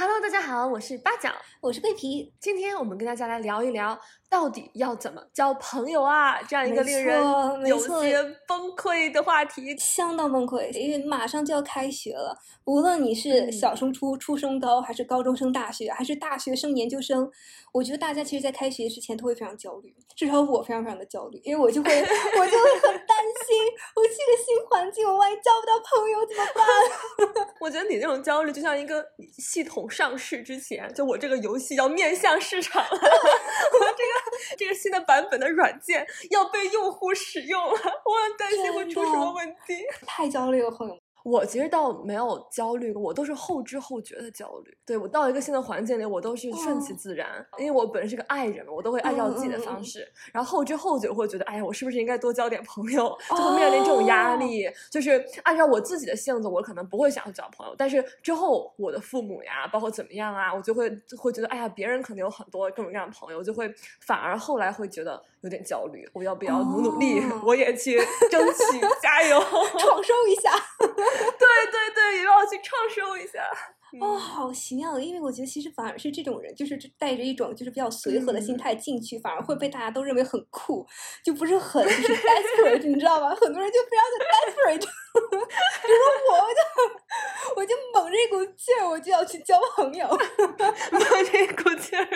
Hello，大家好，我是八角，我是桂皮。今天我们跟大家来聊一聊，到底要怎么交朋友啊？这样一个令人有些崩溃的话题，相当崩溃，因为马上就要开学了。无论你是小升初、初升高，还是高中升大学，还是大学生研究生，我觉得大家其实，在开学之前都会非常焦虑。至少我非常非常的焦虑，因为我就会，我就会很担心，我去个新环境，我万一交不到朋友怎么办？我觉得你那种焦虑，就像一个系统。上市之前，就我这个游戏要面向市场了，我这个这个新的版本的软件要被用户使用了，我很担心会出什么问题，太焦虑了，朋友。我其实倒没有焦虑过，我都是后知后觉的焦虑。对我到一个新的环境里，我都是顺其自然，因为我本身是个爱人嘛，我都会按照自己的方式。然后后知后觉会觉得，哎呀，我是不是应该多交点朋友？就会面临这种压力。就是按照我自己的性子，我可能不会想要交朋友。但是之后我的父母呀，包括怎么样啊，我就会会觉得，哎呀，别人可能有很多各种各样的朋友，就会反而后来会觉得有点焦虑。我要不要努努力？我也去争取，加油，创收一下。对对对，也要去创收一下。哦，好奇妙！因为我觉得其实反而是这种人，就是带着一种就是比较随和的心态进去，反而会被大家都认为很酷，就不是很就是 desperate，你知道吗？很多人就非常的 desperate，比如说我，我就我就猛着一股劲儿，我就要去交朋友，猛着一股劲儿。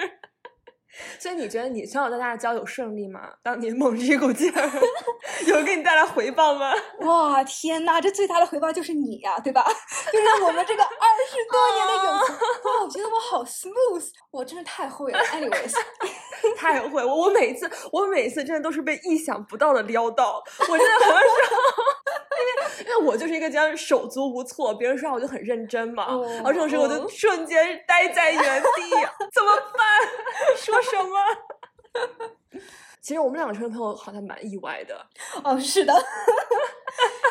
所以你觉得你从小到大的交友顺利吗？当你猛着一股劲儿，有给你带来回报吗？哇天哪，这最大的回报就是你呀，对吧？就是我们这个二十多年的友情。哇，我觉得我好 smooth，我真是太会了。Anyways，太会我，我每次我每次真的都是被意想不到的撩到，我真的很少，因为 因为我就是一个这样手足无措，别人说话我就很认真嘛，然后这种时候我就瞬间呆在原地，怎么办？说。什么？其实我们两个成为朋友好像蛮意外的。哦，是的，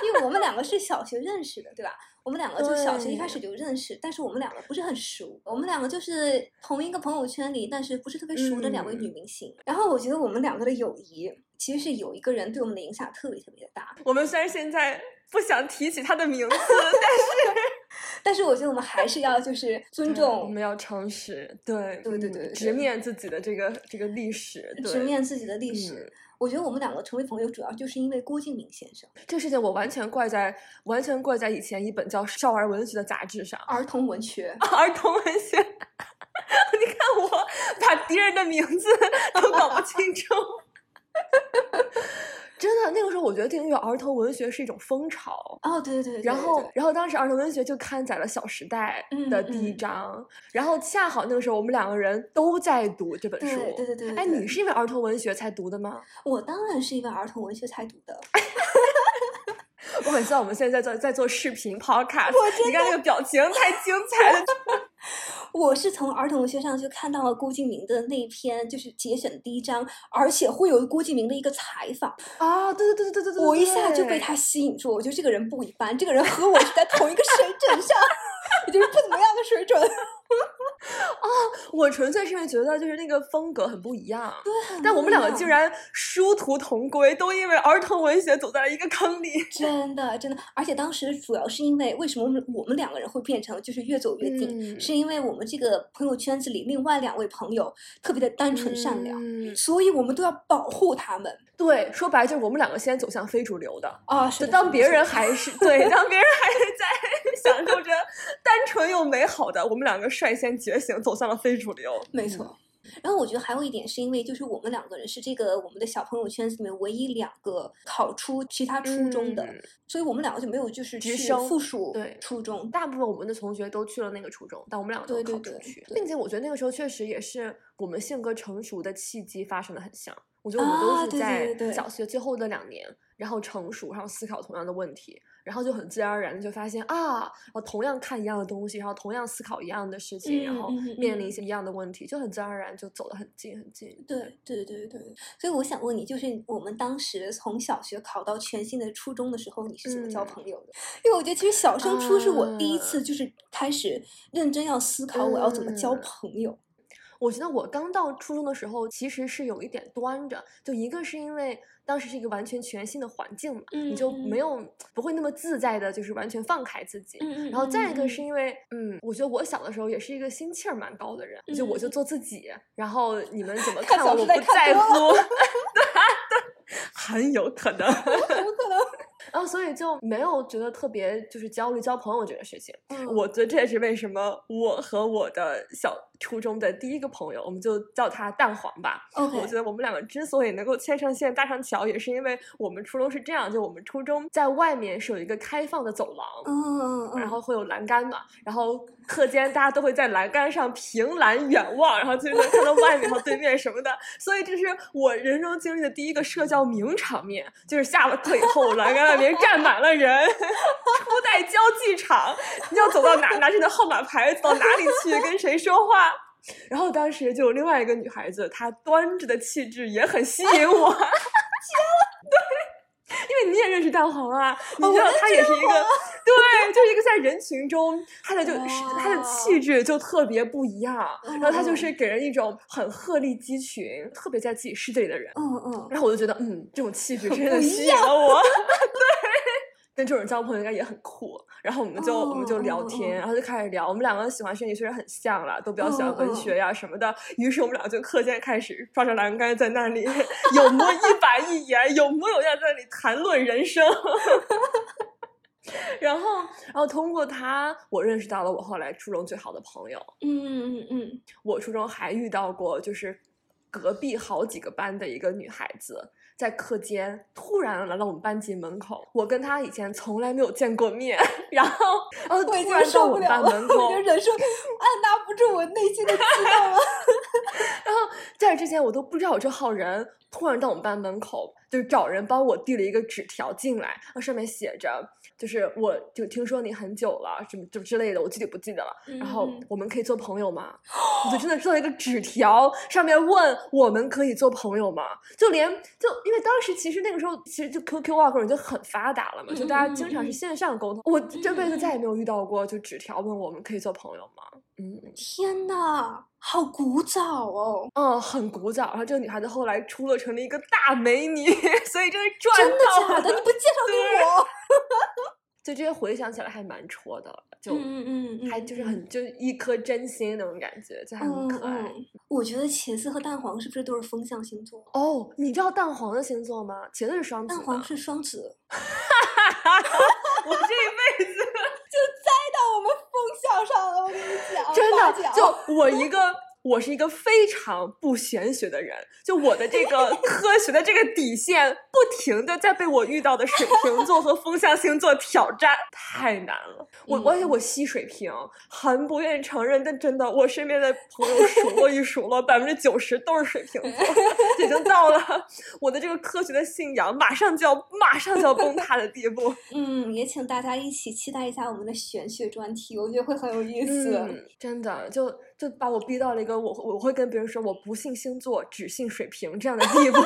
因为我们两个是小学认识的，对吧？我们两个就小学一开始就认识，但是我们两个不是很熟。我们两个就是同一个朋友圈里，但是不是特别熟的两位女明星。然后我觉得我们两个的友谊其实是有一个人对我们的影响特别特别的大。我们虽然现在不想提起他的名字，但是。但是我觉得我们还是要就是尊重，我们要诚实，对对对对，直面自己的这个这个历史，直面自己的历史。我觉得我们两个成为朋友，主要就是因为郭敬明先生。这个事情我完全怪在完全怪在以前一本叫《少儿文学》的杂志上，儿童文学，儿童文学。你看我把敌人的名字都搞不清楚。真的，那个时候我觉得订阅儿童文学是一种风潮哦，对对对。然后，然后当时儿童文学就刊载了《小时代》的第一章，然后恰好那个时候我们两个人都在读这本书，对对对。哎，你是因为儿童文学才读的吗？我当然是因为儿童文学才读的。我很希望我们现在在在做视频 podcast，你看那个表情太精彩了。我是从儿童文学上就看到了郭敬明的那篇，就是节选的第一章，而且会有郭敬明的一个采访啊，对对对对对对，我一下就被他吸引住，我觉得这个人不一般，这个人和我是在同一个水准上，也就是不怎么样的水准。啊，我纯粹是因为觉得就是那个风格很不一样，对，但我们两个竟然殊途同归，都因为儿童文学走在了一个坑里，真的真的，而且当时主要是因为为什么我们我们两个人会变成就是越走越近，是因为我们这个朋友圈子里另外两位朋友特别的单纯善良，所以我们都要保护他们。对，说白了就是我们两个先走向非主流的啊，是当别人还是 对，当别人还是在 享受着单纯又美好的，我们两个率先觉醒，走向了非主流。没错。然后我觉得还有一点是因为，就是我们两个人是这个我们的小朋友圈子里面唯一两个考出其他初中的，所以我们两个就没有就是去附属对初中。大部分我们的同学都去了那个初中，但我们两个都考出去，并且我觉得那个时候确实也是我们性格成熟的契机发生的很像。我觉得我们都是在小学最后的两年，然后成熟，然后思考同样的问题，然后就很自然而然的就发现啊，我同样看一样的东西，然后同样思考一样的事情，然后面临一些一样的问题，就很自然而然就走得很近很近。对对对对，所以我想问你，就是我们当时从小学考到全新的初中的时候，你是怎么交嗯朋友的？因为我觉得其实小升初是我第一啊次就是开始认真要思考我要怎么交嗯朋友。我觉得我刚到初中的时候，其实是有一点端着，就一个是因为当时是一个完全全新的环境嘛，你就嗯没有不会那么自在的，就是完全放开自己。嗯然后再一个嗯是因为，嗯，我觉得我小的时候也是一个心气儿蛮高的人，就我就嗯做自己，然后你们怎么看看我，我不在多乎，很有可能。怎么可能？然后所以就没有觉得特别就是焦虑交朋友这个事情。嗯我觉得这也是为什么我和我的小初中的第一个朋友，我们就叫他蛋黄吧。我觉得我们两个之所以能够牵上线、搭上桥，也是因为我们初中是这样，就我们初中在外面是有一个开放的走廊。嗯嗯嗯，然后会有栏杆嘛，然后课间大家都会在栏杆上凭栏远望，然后就能看到外面和对面什么的，所以这是我人生经历的第一个社交名场面，就是下了课以后，栏杆外面站满了人，初代交际场，你要走到哪拿着你的号码牌走到哪里去跟谁说话。然后当时就有另外一个女孩子，她端着的气质也很吸引我。对，因为你也认识蛋黄啊，你知道她也是一个，对，就是一个在人群中，她的就是她的气质就特别不一样，然后她就是给人一种很鹤立鸡群、特别在自己世界里的人。嗯嗯，然后我就觉得，嗯，这种气质真的吸引了我。对，跟这种人交朋友应该也很酷。然后我们就、我们就聊天，哦然后就开始聊，我们两个喜欢的兴趣虽然很像了，都比较喜欢文学呀什么的。于是我们俩就课间开始抓着栏杆在那里 有模一板一眼，有模有样在那里谈论人生。然后，然后通过他，我认识到了我后来初中最好的朋友。嗯嗯嗯嗯，我初中还遇到过，就是隔壁好几个班的一个女孩子，在课间突然来到我们班级门口。我跟他以前从来没有见过面，然后，然后突然到我们班门口我就，忍受按捺不住我内心的激动了。然后在这之前我都不知道有这号人，突然到我们班门口，就是找人帮我递了一个纸条进来，那上面写着，就是我就听说你很久了，什么就之类的，我具体不记得了。然后嗯我们可以做朋友吗？我就真的收到一个纸条，上面问我们可以做朋友吗？就连就因为当时其实那个时候其实就 QQ 啊各种就很发达了嘛，就大家经常是线上沟通。我这辈子再也没有遇到过就纸条问我们可以做朋友吗？嗯。天呐，好古早哦！嗯，很古早。然后这个女孩子后来出落成了一个大美女，所以真是赚真的。假的？你不介绍给我？就这些回想起来还蛮戳的，就、嗯嗯嗯，还就是很就一颗真心那种感觉，就还很嗯可爱。嗯。我觉得茄子和蛋黄是不是都是风象星座？哦，你知道蛋黄的星座吗？茄子是双子。蛋黄是双子，我这一辈子到我们风向上了，我跟你讲，真的就我一个。我是一个非常不玄学的人，就我的这个 科学的这个底线，不停的在被我遇到的水瓶座和风象星座挑战，太难了。我嗯而且我吸水瓶，很不愿意承认，但真的，我身边的朋友数落一数落，百分之九十都是水瓶座，已经到了我的这个科学的信仰马上就要马上就要崩塌的地步。嗯，也请大家一起期待一下我们的玄学专题，我觉得会很有意思。嗯，真的就就把我逼到了一个我我会跟别人说我不信星座，只信水瓶这样的地步。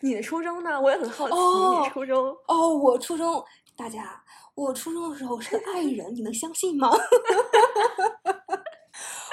你的初中呢？我也很好奇，哦你初中哦，我初中，大家，我初中的时候是个爱人，你能相信吗？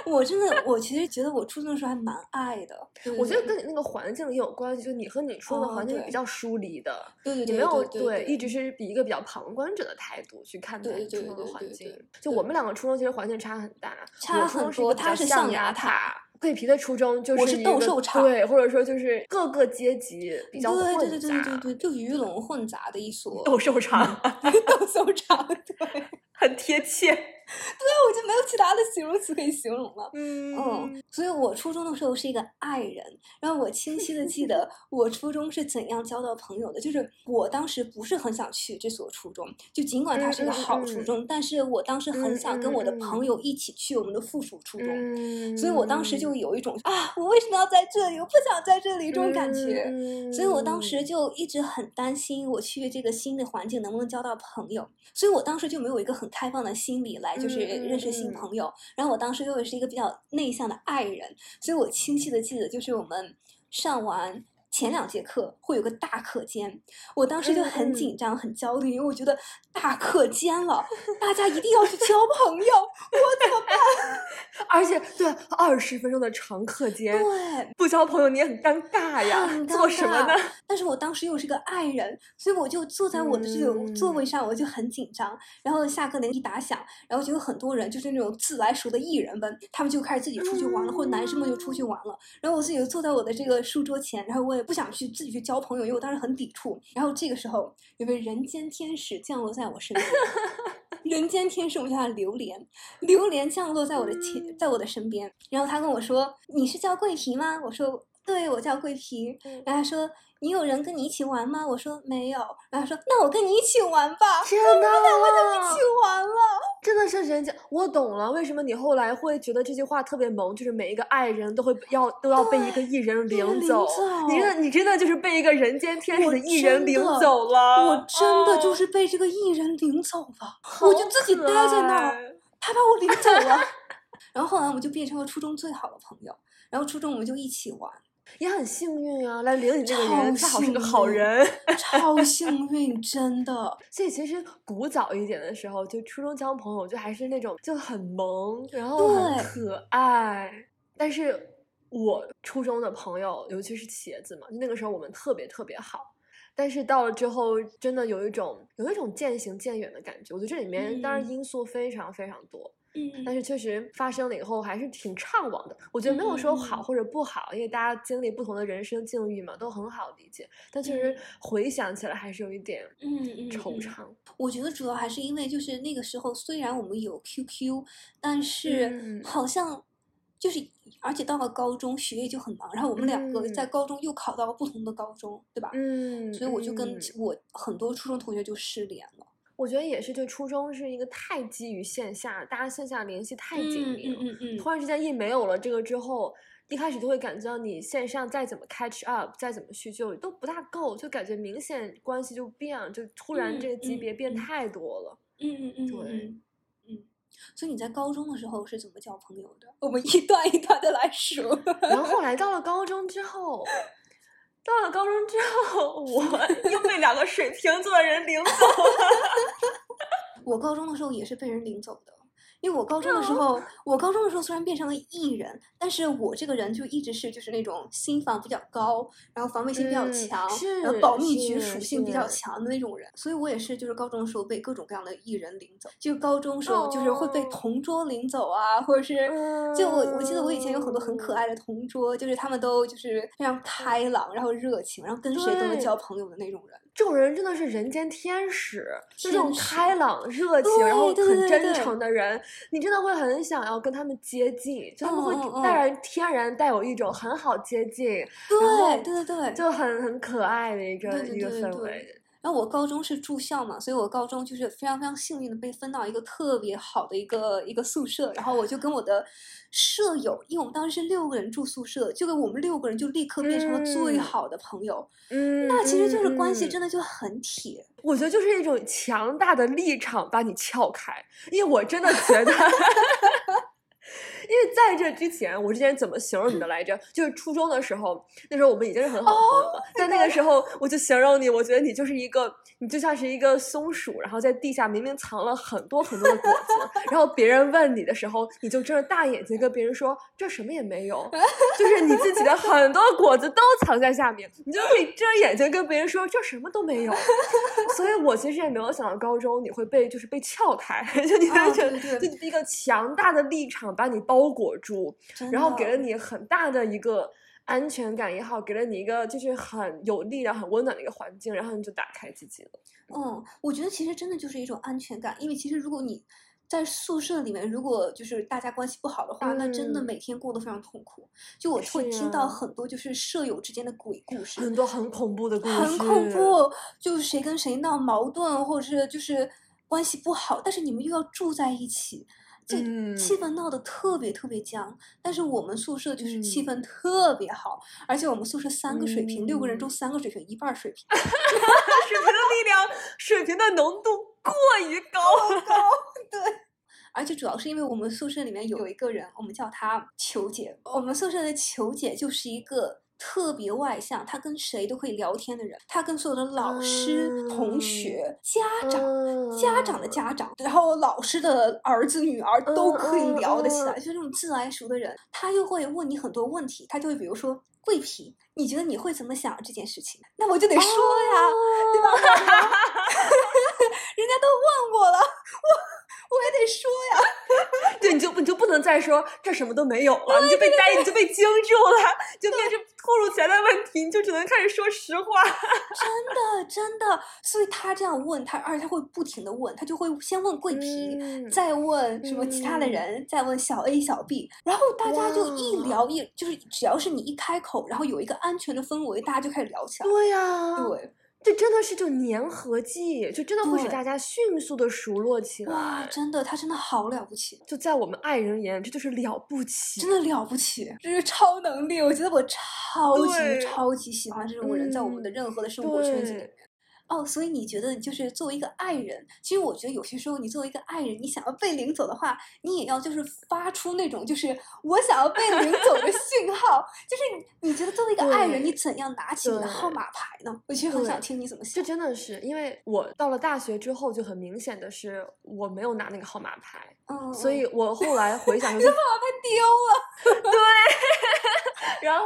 我真的，我其实觉得我初中的时候还蛮爱的。对我觉得跟你那个环境也有关系，就你和你初中的环境是比较疏离的，对对对你没有对对一直是以一个比较旁观者的态度去看待初中的环境就我们两个初中其实环境差很大，差很多他是象象牙牙塔桂皮的初中就我是斗兽场对，或者说就是各个阶级比较混杂，对对对对对对，就鱼龙混杂的一所斗兽场斗兽场，对。很贴切。啊，我就没有其他的形容词可以形容了。嗯嗯，所以我初中的时候是一个爱人，然后我清晰的记得 我初中是怎样交到朋友的。就是我当时不是很想去这所初中，就尽管它是一个好初中，但是我当时很嗯想跟我的朋友一起去我们的附属初中。嗯所以我当时就有一种啊，我为什么要在这里？我不想在这里这种感觉。嗯所以我当时就一直很担心，我去这个新的环境能不能交到朋友。所以我当时就没有一个很开放的心理来，就是认识新嗯朋友。然后我当时又是一个比较内向的爱人，所以我清晰的记得，就是我们上完。前两节课会有个大课间，我当时就很紧张、很焦虑，因为我觉得大课间了，大家一定要去交朋友，我怎么办？而且对二十分钟的长课间，对，不交朋友你也很尴尬呀，做什么呢？但是我当时又是个爱人，所以我就坐在我的这个座嗯位上，我就很紧张。然后下课铃一打响，然后就有很多人，就是那种自来熟的艺人们，他们就开始自己出去玩了，或者男生们就出去玩了。然后我自己就坐在我的这个书桌前，然后我也不想去自己去交朋友，因为我当时很抵触。然后这个时候，有位人间天使降落在我身边。人间天使，我们叫他榴莲。榴莲降落在我的前，在我的身边，然后他跟我说：“你是叫桂皮吗？”我说：“对，我叫桂皮。”嗯然后他说：“你有人跟你一起玩吗？”我说：“没有。”然后他说：“那我跟你一起玩吧。”天呐，一起玩了。真的是人家，我懂了，为什么你后来会觉得这句话特别萌？就是每一个爱人都会要都要被一个艺人领领走，你真的你真的就是被一个人间天使我的艺人领真的走了，我真的就哦是被这个艺人领走了，好我就自己待在那儿，他把我领走了。然后后来我们就变成了初中最好的朋友，然后初中我们就一起玩，也很幸运啊，来领你这个超人恰好是个好人。超幸运，真的。所以其实古早一点的时候，就初中交朋友，就还是那种就很萌，然后很可爱。但是我初中的朋友，尤其是茄子嘛，那个时候我们特别特别好。但是到了之后，真的有一种有一种渐行渐远的感觉。我觉得这里面当然嗯因素非常非常多，嗯但是确实发生了以后还是挺怅惘的。我觉得没有说嗯嗯嗯好或者不好，因为大家经历不同的人生境遇嘛，都很好理解。但确实嗯回想起来还是有一点嗯嗯嗯惆怅。我觉得主要还是因为就是那个时候，虽然我们有 QQ，但是嗯好像就是，而且到了高中学业就很忙，然后我们两个在嗯高中又考到了不同的高中，对吧？嗯，所以我就跟嗯我很多初中同学就失联了。我觉得也是，就初中是一个太基于线下，大家线下联系太紧嗯密了，嗯嗯嗯突然之间一没有了这个之后，一开始就会感觉到你线上再怎么 catch up，再怎么叙旧都不大够，就感觉明显关系就变了，就突然嗯这个级别变太多了。嗯嗯嗯对嗯嗯。所以你在高中的时候是怎么交朋友的？我们一段一段的来数。然后后来 到了高中之后，到了高中之后，我 又被两个水瓶座的人领走了。我高中的时候也是被人领走的，因为我高中的时哦。候，我高中的时候虽然变成了艺人，但是我这个人就一直是就是那种心防比较高，然后防卫心比较嗯强，是然后保密局属性比较强的那种人，所以我也是就是高中的时候被各种各样的艺人领走，就高中时候就是会被哦。同桌领走啊，或者是就我我记得我以前有很多很可嗯爱的同桌，就是他们都就是非常开朗，然后热情，然后跟谁都能交朋友的那种人。这种人真的是人间天使，就这种开朗、热情，然后很真诚的人，你真的会很想要跟他们接近，就他们会带然天然带有一种很好接近，然对后对对对，就很很可爱的一个一个氛围。然后我高中是住校嘛，所以我高中就是非常非常幸运的被分到一个特别好的一个一个宿舍，然后我就跟我的舍友，因为我们当时是六个人住宿舍，就跟我们六个人就立刻变成了最嗯好的朋友，嗯，那其实就是关系嗯真的就很铁。我觉得就是一种强大的立场把你撬开，因为我真的觉得，因为在这之前，我之前怎么形容你的来着？就是初中的时候，那时候我们已经是很好的朋友了，但那个时候我就形容你，我觉得你就是一个，你就像是一个松鼠，然后在地下明明藏了很多很多的果子，然后别人问你的时候，你就睁着大眼睛跟别人说这什么也没有，就是你自己的很多果子都藏在下面，你就可以睁着眼睛跟别人说这什么都没有。所以我其实也没有想到高中你会被就是被撬开，就你啊会觉对对得就一个强大的立场把你包裹住，然后给了你很大的一个安全感也好，给了你一个就是很有力量、很温暖的一个环境，然后你就打开自己了。嗯，我觉得其实真的就是一种安全感，因为其实如果你在宿舍里面，如果就是大家关系不好的话，那真的嗯每天过得非常痛苦。就我会听到啊很多就是舍友之间的鬼故事，很多很恐怖的故事，很恐怖，就是谁跟谁闹矛盾，或者是就是关系不好，但是你们又要住在一起，这气嗯氛闹得特别特别僵。但是我们宿舍就是气嗯氛特别好，而且我们宿舍三个水平，六个人中嗯三个水平，一半儿水平。水平的力量，水平的浓度过于高高，对。而且主要是因为我们宿舍里面有一个人，我们叫她球姐。我们宿舍的球姐就是一个特别外向，他跟谁都可以聊天的人。他跟所有的老师、同学、家长、家长的嗯家长，然后老师的儿子、女儿都可以嗯聊得起来，嗯就这种自来熟的人。他又会问你很多问题，他就会比如说。桂皮，你觉得你会怎么想这件事情？那我就得说呀，对吧？人家都问我了，我 我也得说呀。对，你就你就不能再说这什么都没有了，你就被呆，你就被惊住了，就变成突如其来的问题，你就只能开始说实话。真的真的，所以他这样问他，而且他会不停的问，他就会先问桂皮，嗯再问什么其他的嗯人，再问小 A 小 B，然后大家就一聊一，就是只要是你一开口，然后有一个安全的氛围，大家就开始聊起来。对呀、对，这真的是就粘合剂，就真的会使大家迅速的熟络起来哇，来。真的，他真的好了不起，就在我们爱人眼里，这就是了不起。真的了不起，这是超能力。我觉得我超级超级喜欢这种人，在我们的嗯任何的生活圈子里面。哦，所以你觉得就是作为一个爱人，其实我觉得有些时候你作为一个爱人，你想要被领走的话，你也要就是发出那种就是我想要被领走的信号。就是你你觉得作为一个爱人，你怎样拿起你的号码牌呢？我其实很想听你怎么这想。真的是，因为我到了大学之后，就很明显的是我没有拿那个号码牌，嗯，所嗯以我 后来回想，就是你的号码牌丢了。对 然后，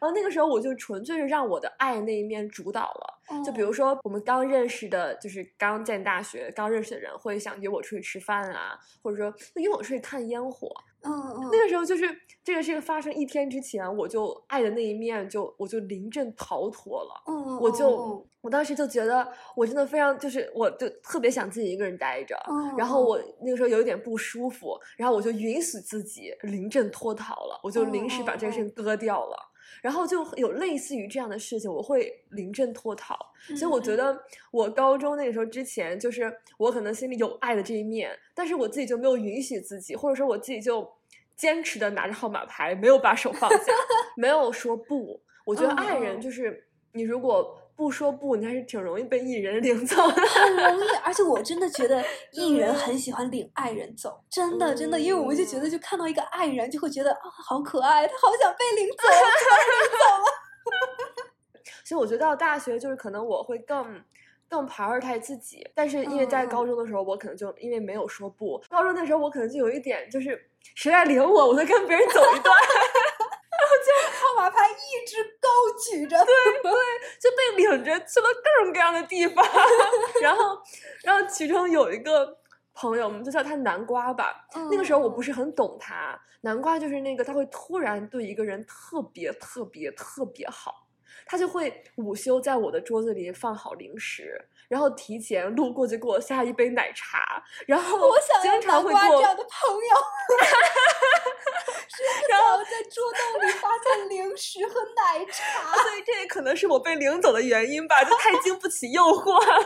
然后那个时候我就纯粹是让我的爱那一面主导了。就比哦如说，我们刚认识的，就是刚进大学、刚认识的人，会想约我出去吃饭啊，或者说约我出去看烟火。嗯嗯，那个时候就是这个事情发生一天之前，我就爱的那一面就我就临阵逃脱了。我就、嗯我当时就觉得我真的非常就是我就特别想自己一个人待着，嗯然后嗯我那个时候有一点不舒服，然后我就允许自己临阵脱逃了，我就嗯临时把嗯这个事情割掉了。然后就有类似于这样的事情，我会临阵脱逃。所以我觉嗯得我高中那个时候之前，就是我可能心里有爱的这一面，但是我自己就没有允许自己，或者说我自己就坚持的拿着号码牌，没有把手放下，没有说不。我觉得嗯爱人嗯就是你如果不说不，你还是挺容易被艺人领走的。很容易，而且我真的觉得艺人很喜欢领爱人走，真的真的，因为我们就觉得就看到一个爱人，就会觉得啊好可爱，他好想被领走，突然领走了。所以我觉得到大学就是可能我会更更 prioritize 自己，但是因为在高中的时候，我可能就因为没有说不，高中那时候我可能就有一点就是谁来领我，我就跟别人走一段，号码牌一直高举着，对对就被领着去了各种各样的地方，然后然后其中有一个。朋友，我们就叫他南瓜吧。那个时候我不是很懂他，南瓜就是那个他会突然对一个人特别特别特别好，他就会午休在我的桌子里放好零食，然后提前路过就给我下一杯奶茶，然后我想要经常南瓜这样的朋友。然后在桌洞里发现零食和奶茶，所以这也可能是我被领走的原因吧，就太经不起诱惑了。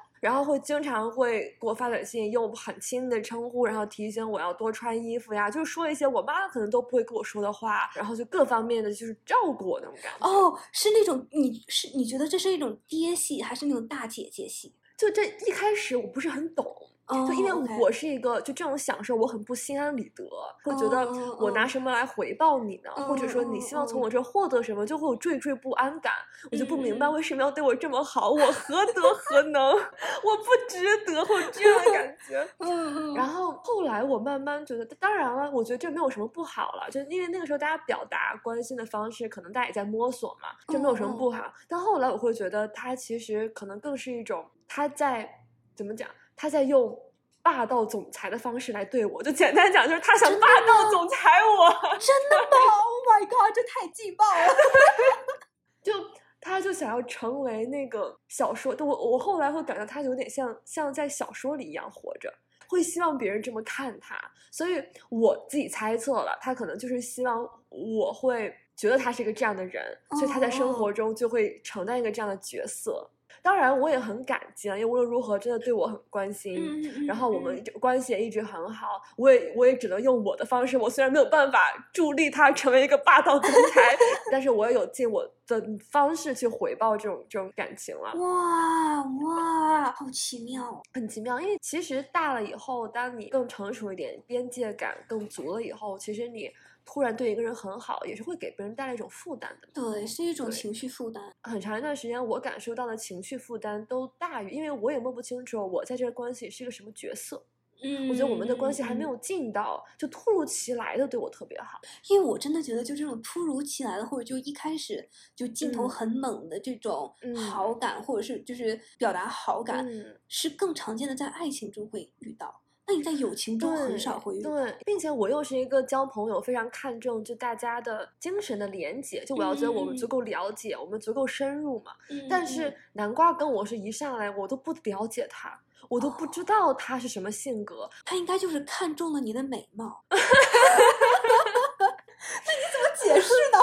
然后会经常会给我发短信，用很亲的称呼，然后提醒我要多穿衣服呀，就是说一些我妈可能都不会跟我说的话，然后就各方面的就是照顾我那种感觉。哦，是那种你是你觉得这是一种爹系，还是那种大姐姐系？就这一开始我不是很懂，哦就因为我是一个就这种享受我很不心安理得，会觉得哦我拿哦什么来回报你呢？或者说你希望从我这儿获得什么，就会有惴惴不安感。我就不明白为什么要对我这么好，我何德何能？我不值得，会有这样的感 觉。然后后来我慢慢觉得，当然了，我觉得这没有什么不好了，就因为那个时候大家表达关心的方式，可能大家也在摸索嘛，这没有什么不好。但后来我会觉得，他其实可能更是一种他在怎么讲，他在用霸道总裁的方式来对我，就简单讲，就是他想霸道总裁我，真的吗？Oh my god，这太劲爆了！就。他就想要成为那个小说，我我后来会感到他有点像像在小说里一样活着，会希望别人这么看他，所以我自己猜测了，他可能就是希望我会觉得他是一个这样的人，所以他在生活中就会承担一个这样的角色。当然，我也很感激啊，因为无论如何，真的对我很关心。然后我们关系也一直很好，我也我也只能用我的方式。我虽然没有办法助力他成为一个霸道总裁，但是我也有尽我的方式去回报这种这种感情了。哇哇，好奇妙哦！很奇妙，因为其实大了以后，当你更成熟一点，边界感更足了以后，其实你突然对一个人很好，也是会给别人带来一种负担的。对，是一种情绪负担。很长一段时间，我感受到的情绪负担都大于，因为我也摸不清楚我在这个关系里是个什么角色。嗯我觉得我们的关系还没有进到，就突如其来的对我特别好。因为我真的觉得，就这种突如其来的，或者就一开始就镜头嗯很猛的这种嗯好感，或者是就是表达好感，嗯是更常见的在爱情中会遇到。那你在友情中很少会遇到。对，并且我又是一个交朋友非常看重就大家的精神的连接，就我要觉得我们足嗯够了解，我们足够深入嘛。嗯但是南瓜跟我是一上来我都不了解他，我都不知道他是什么性格。他应该就是看中了你的美貌。那 你怎么解释呢？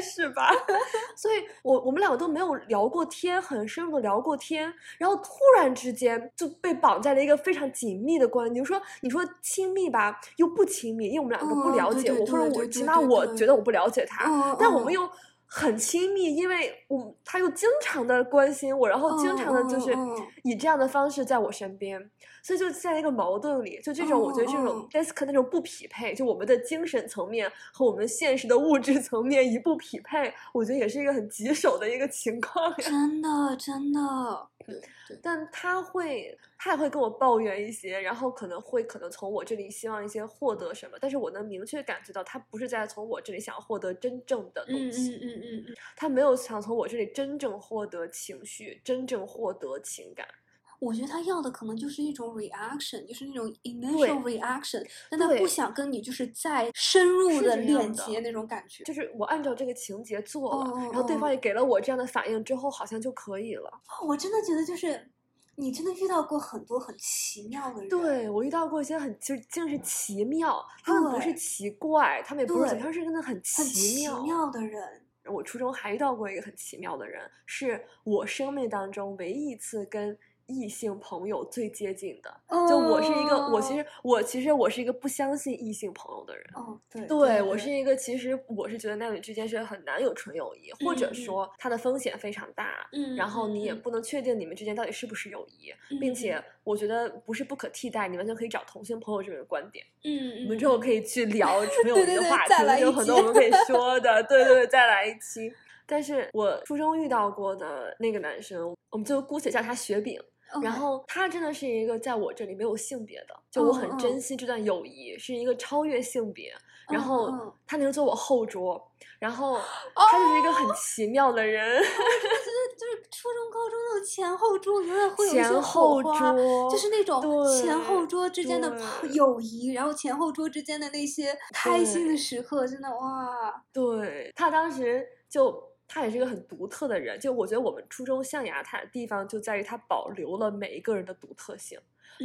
是吧。所以我我们两个都没有聊过天，很深入的聊过天，然后突然之间就被绑在了一个非常紧密的关系。你说你说亲密吧，又不亲密，因为我们两个不嗯了解，我或者我起码我觉得我不了解他，但我们又。很亲密，因为我他又经常的关心我，然后经常的就是以这样的方式在我身边，所以就在一个矛盾里，就这种我觉得这嗯种 desk 那种不匹配，就我们的精神层面和我们现实的物质层面一不匹配，我觉得也是一个很棘手的一个情况呀。真的真的，但他会，他也会跟我抱怨一些，然后可能会可能从我这里希望一些获得什么，但是我能明确感觉到他不是在从我这里想获得真正的东嗯西。嗯嗯嗯嗯。他没有想从我这里真正获得情绪，真正获得情感。我觉得他要的可能就是一种 reaction，就是那种 initial reaction，但他不想跟你就是再深入的链接那种感觉。就是我按照这个情节做了，然后对哦方也给了我这样的反应之后，好像就可以了。哦我真的觉得就是你真的遇到过很多很奇妙的人。对我遇到过一些很就是竟是奇妙，他们不是奇怪，他们也不是怎么，他们是真的很奇。妙的人。我初中还遇到过一个很奇妙的人，是我生命当中唯一一次跟异性朋友最接近的。就我是一个，我其实我其实我是一个不相信异性朋友的人。哦，对对我是一个，其实我是觉得男女之间是很难有纯友谊，或者说它的风险非常大，嗯，然后你也嗯不能确定你们之间到底是不是友谊，并且我觉得不是不可替代，你完全可以找同性朋友这种观点。嗯，我们之后可以去聊纯友谊的话题，有很多我们可以 说的。对对对，再来一期。但是我初中遇到过的那个男生，我们就姑且叫他雪饼。然后他真的是一个在我这里没有性别的，就我很珍惜这段友谊，是一个超越性别。然嗯后嗯。他能坐我后桌，然后他就是一个很奇妙的人，就是初中、高中那种前后桌，永远会有一些前后火花，桌就是那种前后桌之间的友谊，然后前后桌之间的那些开心的时刻，真的哇！对他当时就他也是一个很独特的人，就我觉得我们初中象牙塔的地方就在于他保留了每一个人的独特性，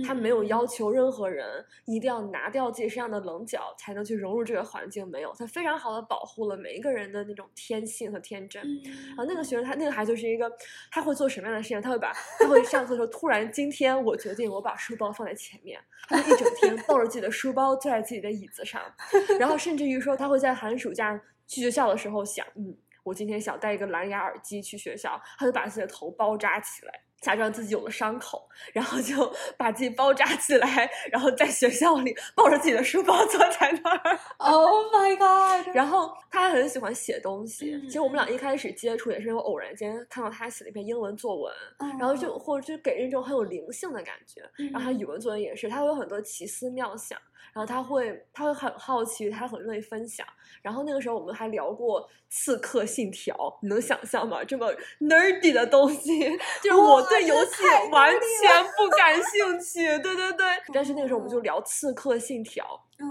他没有要求，任何人一定要拿掉自己身上的棱角才能去融入这个环境，没有，他非常好的保护了每一个人的那种天性和天真。嗯然后那个学生他那个孩子就是一个，他会做什么样的事情？他会把 他会上课的时候突然今天我决定我把书包放在前面，他就一整天抱着自己的书包坐在自己的椅子上，然后甚至于说他会在寒暑假去学校的时候想，嗯，我今天想带一个蓝牙耳机去学校，他就把自己的头包扎起来。假装自己有了伤口，然后就 把自己包扎起来，然后在学校里抱着自己的书包坐在那儿。Oh my god！然后他还很喜欢写东西。嗯其实我们俩一开始接触也是因为偶然间看到他写了一篇英文作文，然然后就或者就给人一种很有灵性的感觉。嗯然后他语文作文也是，他会有很多奇思妙想，然后他会他会很好奇，他很乐意分享。然后那个时候我们还聊过《刺客信条》，你能想象吗？这么 nerdy 的东西，就是我对游戏完全不感兴趣。对对对，但是那个时候我们就聊《刺客信条》，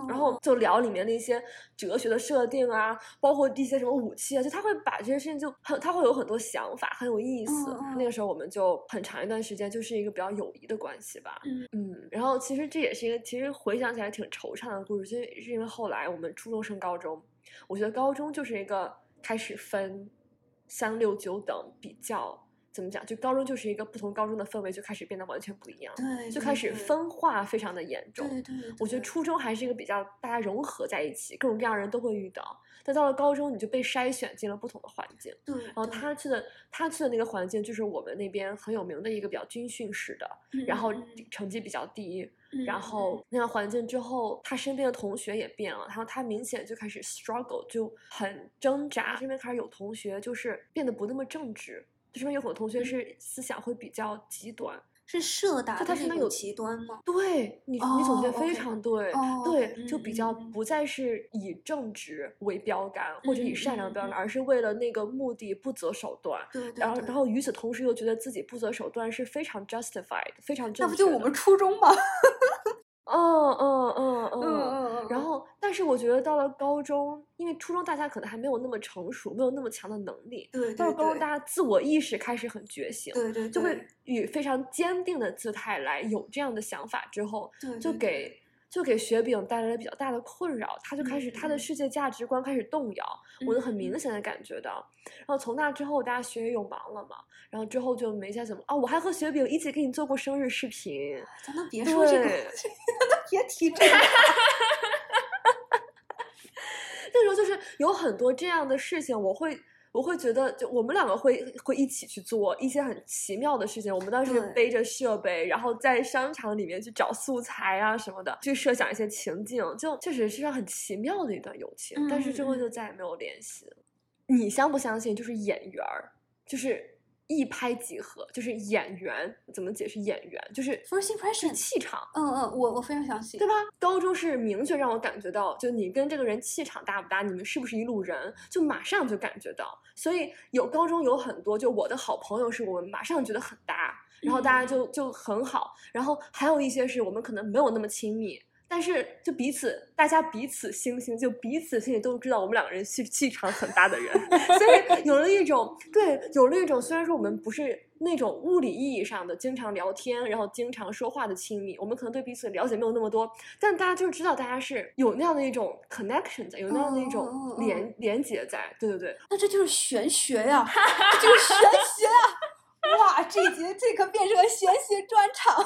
然后就聊里面的一些哲学的设定啊，包括一些什么武器啊，就他会把这些事情就很，他会有很多想法，很有意思。那个时候我们就很长一段时间就是一个比较友谊的关系吧。嗯嗯，然后其实这也是一个，其实回想起来挺惆怅的故事，就是因为后来我们初中升高中，我觉得高中就是一个开始分三六九等比较。怎么讲？就高中就是一个不同高中的氛围就开始变得完全不一样，就开始分化非常的严重。对对对，我觉得初中还是一个比较大家融合在一起，各种各样的人都会遇到。但到了高中，你就被筛选进了不同的环境。对，然后他去的他去的那个环境，就是我们那边很有名的一个比较军训式的，然后成绩比较低。嗯然后那样环境之后，他身边的同学也变了，然后他明显就开始 struggle，就很挣扎。身边开始有同学就是变得不那么正直，就身边有很多同学嗯是思想会比较极端。是社达的那种就他身边有极端吗？对你，你总结哦非常对，哦对，嗯就比较不再是以正直为标杆，或者以嗯善良为标杆，而是为了那个目的不择手段。对对然后，然后与此同时又觉得自己不择手段是非常 justified，非常那不就我们初中吗？嗯嗯嗯嗯嗯。嗯然后，但是我觉得到了高中，因为初中大家可能还没有那么成熟，没有那么强的能力。对对到了高中，大家自我意识开始很觉醒，对对就会以非常坚定的姿态来有这样的想法之后，就给就给雪饼带来了比较大的困扰，他就开始嗯他的嗯世界价值观开始动摇，我能很嗯明显的感觉到。然后从那之后，大家学业又忙了嘛，然后之后就没再怎么啊，我还和雪饼一起给你做过生日视频，咱能别说这个，对咱能别提这个。那时候就是有很多这样的事情，我会。我会觉得，就我们两个会会一起去做一些很奇妙的事情。我们当时背着设备，然后在商场里面去找素材啊什么的，去设想一些情境，就确实是上很奇妙的一段友情。但是之后就再也没有联系了。你相不相信？就是演员儿，就是一拍即合，就是演员怎么解释演员？就是 First 是 impression，气场。嗯嗯，我我非常相信对。吧？高中是明确让我感觉到，就你跟这个人气场搭不搭，你们是不是一路人，就马上就感觉到。所以有高中有很多，就我的好朋友是我们马上觉得很搭，然后大家就就很好。然后还有一些是我们可能没有那么亲密，但是就彼此大家彼此惺惺，就彼此心里都知道我们两个人气气场很大的人，所以有了一种对，有了一种虽然说我们不是那种物理意义上的经常聊天，然后经常说话的亲密，我们可能对彼此了解没有那么多，但大家就知道大家是有那样的一种 connection 在，有那样的一种连连接在，对对对，那这就是玄学呀，这就是玄学呀！哇，这一节这可变成了玄学专场。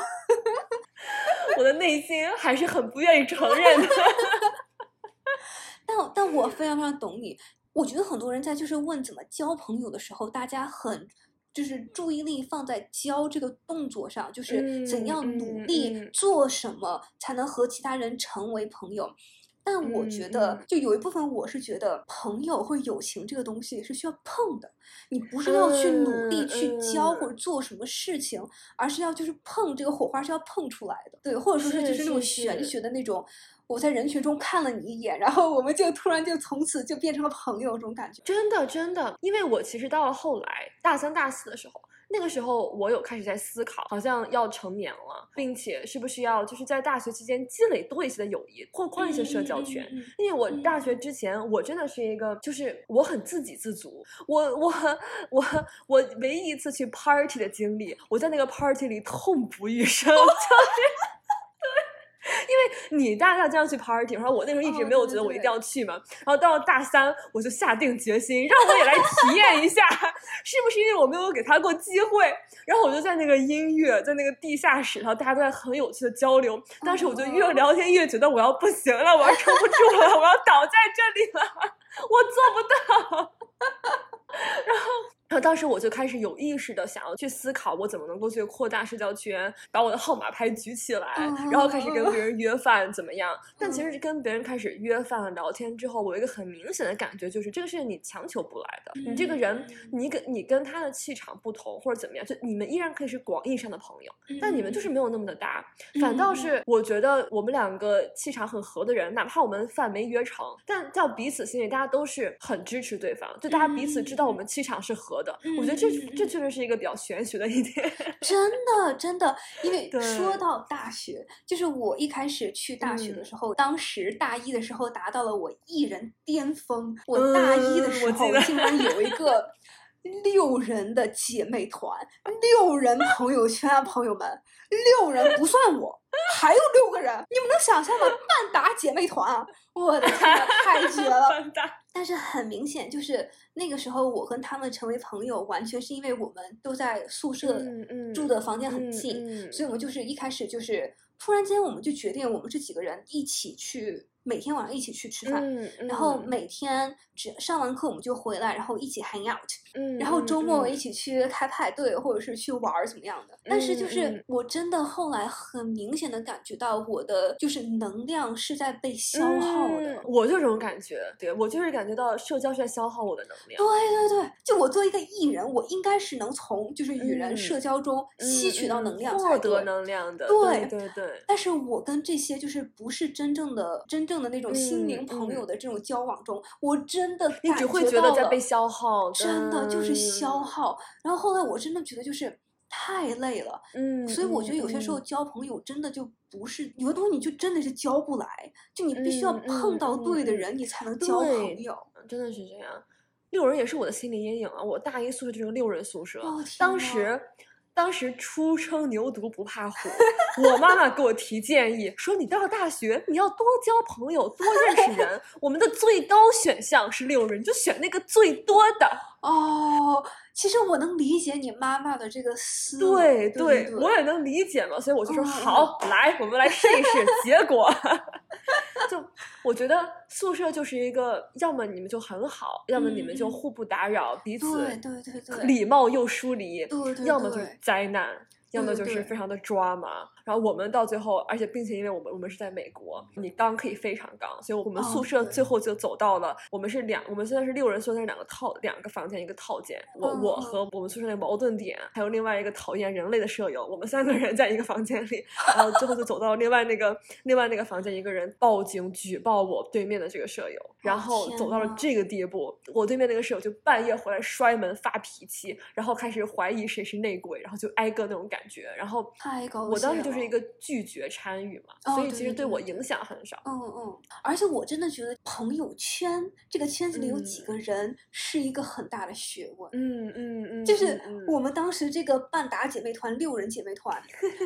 我的内心还是很不愿意承认的。但但我非常非常懂你。我觉得很多人在就是问怎么交朋友的时候，大家很就是注意力放在交这个动作上，就是怎嗯样努嗯力嗯做什么才能和其他人成为朋友。但我觉嗯得嗯，就有一部分我是觉得，朋友或者友情这个东西是需要碰的，你不是要去努力嗯去交或者嗯。做什么事情，而是要就是碰这个火花是要碰出来的，对，或者说是就是是那种玄学的那种，我在人群中看了你一眼，然后我们就突然就从此就变成了朋友这种感觉。真的真的，因为我其实到了后来大三大四的时候，那个时候我有开始在思考，好像要成年了，并且是不是要就是在大学期间积累多一些的友谊，拓宽一些社交圈。因为我大学之前，我真的是一个，就是我很自给自足。我我我我唯一一次去 party 的经历，我在那个 party 里痛不欲生，就是对，因为你大大这样去 party，然后我那时候一直哦没有觉得我一定要去嘛，然后到了大三，我就下定决心，让我也来体 验一下，是不是因为我没有给他过机会？然后我就在那个音乐，在那个地下室，然后大家都在很有趣的交流。当时我就越哦聊天越觉得我要不行了，我要撑不住了，我要倒在这里了，我做不到。然后，然后当时我就开始有意识的想要去思考，我怎么能够去扩大社交圈，把我的号码牌举起来，然后开始跟别人约饭，怎么样？但其实跟别人开始约饭聊天之后，我有一个很明显的感觉，就是这个事情你强求不来的。你这个人，你跟你跟他的气场不同，或者怎么样，就你们依然可以是广义上的朋友，但你们就是没有那么的搭。反倒是我觉得我们两个气场很合的人，哪怕我们饭没约成，但在彼此心里，大家都是很支持对方，就大家彼此知道我们气场是合合的。我觉得这这确实是一个比较玄学的一点。真的，真的，因为说到大学，就是我一开始去大学的嗯时候，当时大一的时候达到了我艺人巅峰。我大一的嗯时候竟然有一个六人的姐妹团，六人朋友圈啊，朋友们，六人不算我，还有六个人，你们能想象吗？半打姐妹团啊！我的天呐，太绝了！但是很明显，就是那个时候我跟他们成为朋友，完全是因为我们都在宿舍住的房间很嗯近，嗯所以我们就是一开始就是突然间我们就决定，我们这几个人一起去，每天晚上一起去吃饭。嗯，然后嗯每天只上完课我们就回来，然后一起 hang out，嗯，然后周末嗯一起去开派对或者是去玩儿怎么样的。但是就嗯是嗯我真的后来很明显的感觉到我的就是能量是在被消耗的。嗯我就这种感觉，对我就是感觉到社交是在消耗我的能量。对对对，就我作为一个艺人，我应该是能从就是与人嗯社交中吸取到嗯能量获得。能量的。对对对对，但是我跟这些就是不是真正的、真正的那种心灵嗯朋友嗯的这种交往中，我真的你只会觉得在被消耗，真的就是消嗯。耗。然后后来我真的觉得就是太累了，嗯，所以我觉得有些时候嗯交朋友真的就不是有的东西，你就真的是交不来，就你必须要嗯碰到对的嗯人，你才能交朋友。真的是这样。六人也是我的心理阴影啊！我大一宿舍就是个六人宿舍，哦当时。当时初生牛犊不怕虎，我妈妈给我提建议说，你到了大学，你要多交朋友，多认识人。我们的最高选项是六人，就选那个最多的。哦，其实我能理解你妈妈的这个思路，对对对，我也能理解嘛，所以我就说嗯好，来，我们来试一试。结果，就我觉得宿舍就是一个，要么你们就很好，要么你们就互不打扰，彼此对对对对，礼貌又疏离，对对要么就是灾难。要么就是非常的抓马，然后我们到最后，而且并且因为我们我们是在美国，你刚可以非常刚，所以我们哦宿舍最后就走到了，我们是两，我们现在是六人宿舍，两个套两个房间一个套间，我我和我们宿舍的矛盾点，还有另外一个讨厌人类的舍友，我们三个人在一个房间里，然后最后就走到另外那个另外那个房间，一个人报警举报我对面的这个舍友，然后走到了这个地步，我对面那个舍友就半夜回来摔门发脾气，然后开始怀疑谁是内鬼，然后就挨个那种感觉。然后太搞我当时兴了就是一个拒绝参与嘛，哦所以其实对我影响很少。嗯嗯，而且我真的觉得朋友圈这个圈子里有几个人是一个很大的学问。嗯嗯嗯，就是我们当时这个半打姐妹团六人姐妹团，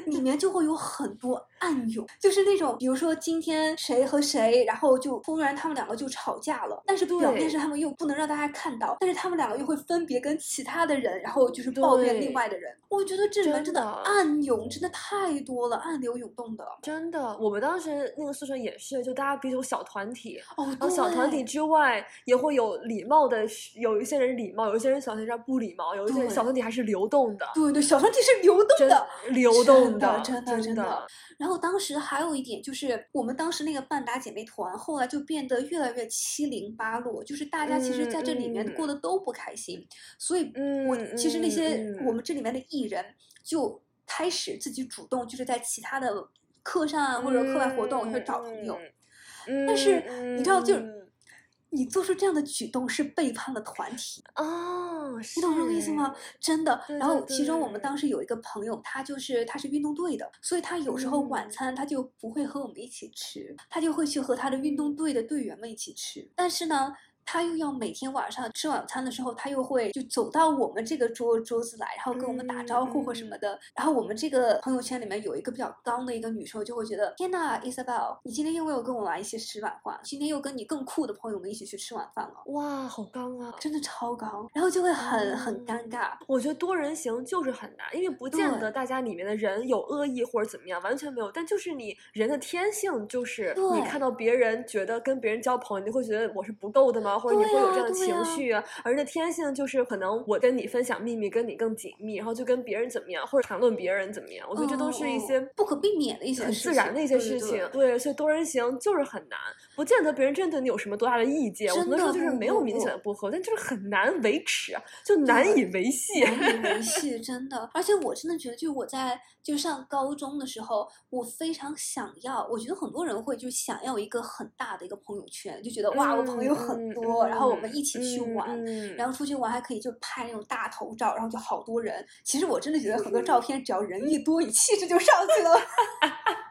里面就会有很多暗涌，就是那种比如说今天谁和谁，然后就突然他们两个就吵架了，但是表面对上他们又不能让大家看到，但是他们两个又会分别跟其他的人，然后就是抱怨另外的人。我觉得这里面真的暗涌真的太多了，暗流涌动的。真的，我们当时那个宿舍也是，就大家彼此小团体，哦，然后小团体之外也会有礼貌的，有一些人礼貌，有一些人小团体上不礼貌，有一些人小团体还是流动的，对对，小团体是流动的。流动的真的真真的然后当时还有一点就是，我们当时那个半打姐妹团后来就变得越来越七零八落，就是大家其实在这里面嗯过得都不开心，所以我嗯其实那些嗯我们这里面的艺人就开始自己主动就是在其他的课上啊或者课外活动去找朋友，嗯，但是你知道就嗯你做出这样的举动是背叛了团体，哦，你懂这个意思吗？真的。然后其中我们当时有一个朋友，他就是他是运动队的，所以他有时候晚嗯餐他就不会和我们一起吃，他就会去和他的运动队的队员们一起吃。但是呢。他又要每天晚上吃晚餐的时候，他又会就走到我们这个桌桌子来，然后跟我们打招呼或什么的。然后我们这个朋友圈里面有一个比较刚的一个女生，就会觉得天呐，Isabel，你今天又没有跟我来一起吃晚饭，今天又跟你更酷的朋友们一起去吃晚饭了，哇，好刚啊！真的超刚，然后就会很很尴嗯尬。我觉得多人行就是很难，因为不见得大家里面的人有恶意或者怎么样，完全没有。但就是你人的天性，就是你看到别人觉得跟别人交朋友，你会觉得我是不够的吗？或者你会有这样的情绪啊？而那天性就是可能我跟你分享秘密，跟你更紧密，然后就跟别人怎么样，或者谈论别人怎么样。我觉得这都是一些不可避免的一些很自然的一些情对对事情。对对，所以多人行就是很难，不见得别人真的对你有什么多大的意见。我真的很多时候就是没有明显的不合，但就是很难维持，啊就难以维系。难以维 系，真的。而且我真的觉得，就我在就上高中的时候，我非常想要，我觉得很多人会就想要一个很大的一个朋友圈，就觉得哇，我朋友很嗯多，多，然后我们一起去玩，嗯、然后出去玩还可以就拍那种大头照，然后就好多人。其实我真的觉得很多照片，只要人一多，你气质就上去了。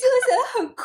你就会显得很酷，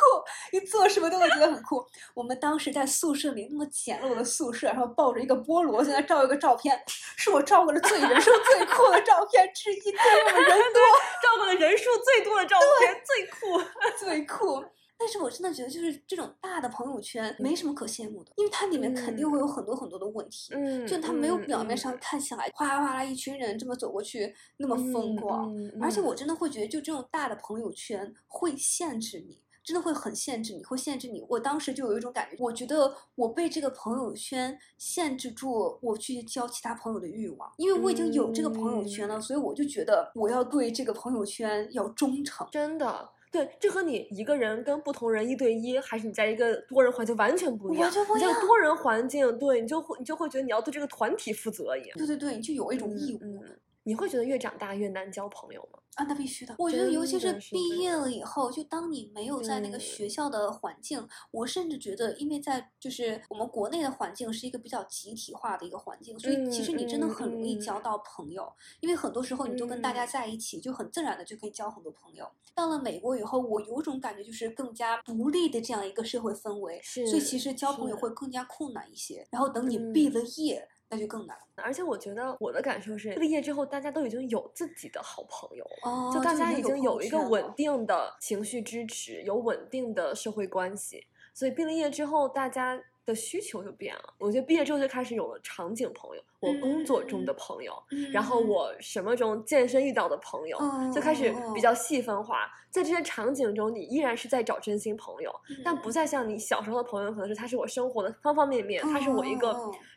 你做什么都会觉得很酷。我们当时在宿舍里那么简陋的宿舍，然后抱着一个菠萝现在那照一个照片，是我照过的最人生最酷的照片之一。对我们人多，照过的人数最多的照片，最酷，最酷。但是我真的觉得，就是这种大的朋友圈没什么可羡慕的，因为它里面肯定会有很多很多的问题。嗯，就它没有表面上看起来哗啦哗啦一群人这么走过去那么风光，而且我真的会觉得，就这种大的朋友圈会限制你。真的会很限制你，会限制你。我当时就有一种感觉，我觉得我被这个朋友圈限制住我去交其他朋友的欲望，因为我已经有这个朋友圈了，所以我就觉得我要对这个朋友圈要忠诚。真的。对，这和你一个人跟不同人一对一，还是你在一个多人环境完全不一样。完全不一样。你在多人环境，对你就会你就会觉得你要对这个团体负责一样。对对对，你就有一种义务。嗯嗯、你会觉得越长大越难交朋友吗？啊，那必须的。我觉得，尤其是毕业了以后，就当你没有在那个学校的环境，我甚至觉得，因为在就是我们国内的环境是一个比较集体化的一个环境，所以其实你真的很容易交到朋友，因为很多时候你都跟大家在一起，就很自然的就可以交很多朋友。到了美国以后，我有种感觉，就是更加独立的这样一个社会氛围，所以其实交朋友会更加困难一些。然后等你毕了业。那就更难。而且我觉得我的感受是，毕业之后大家都已经有自己的好朋友了，哦、就大家已经有一个稳定的情绪支持，有稳定的社会关系，所以毕了业之后，大家的需求就变了。我觉得毕业之后就开始有了场景朋友，我工作中的朋友，然后我什么中健身遇到的朋友，嗯就开始比较细分化。在这些场景中，你依然是在找真心朋友，但不再像你小时候的朋友，可能是他是我生活的方方面面，他是我一个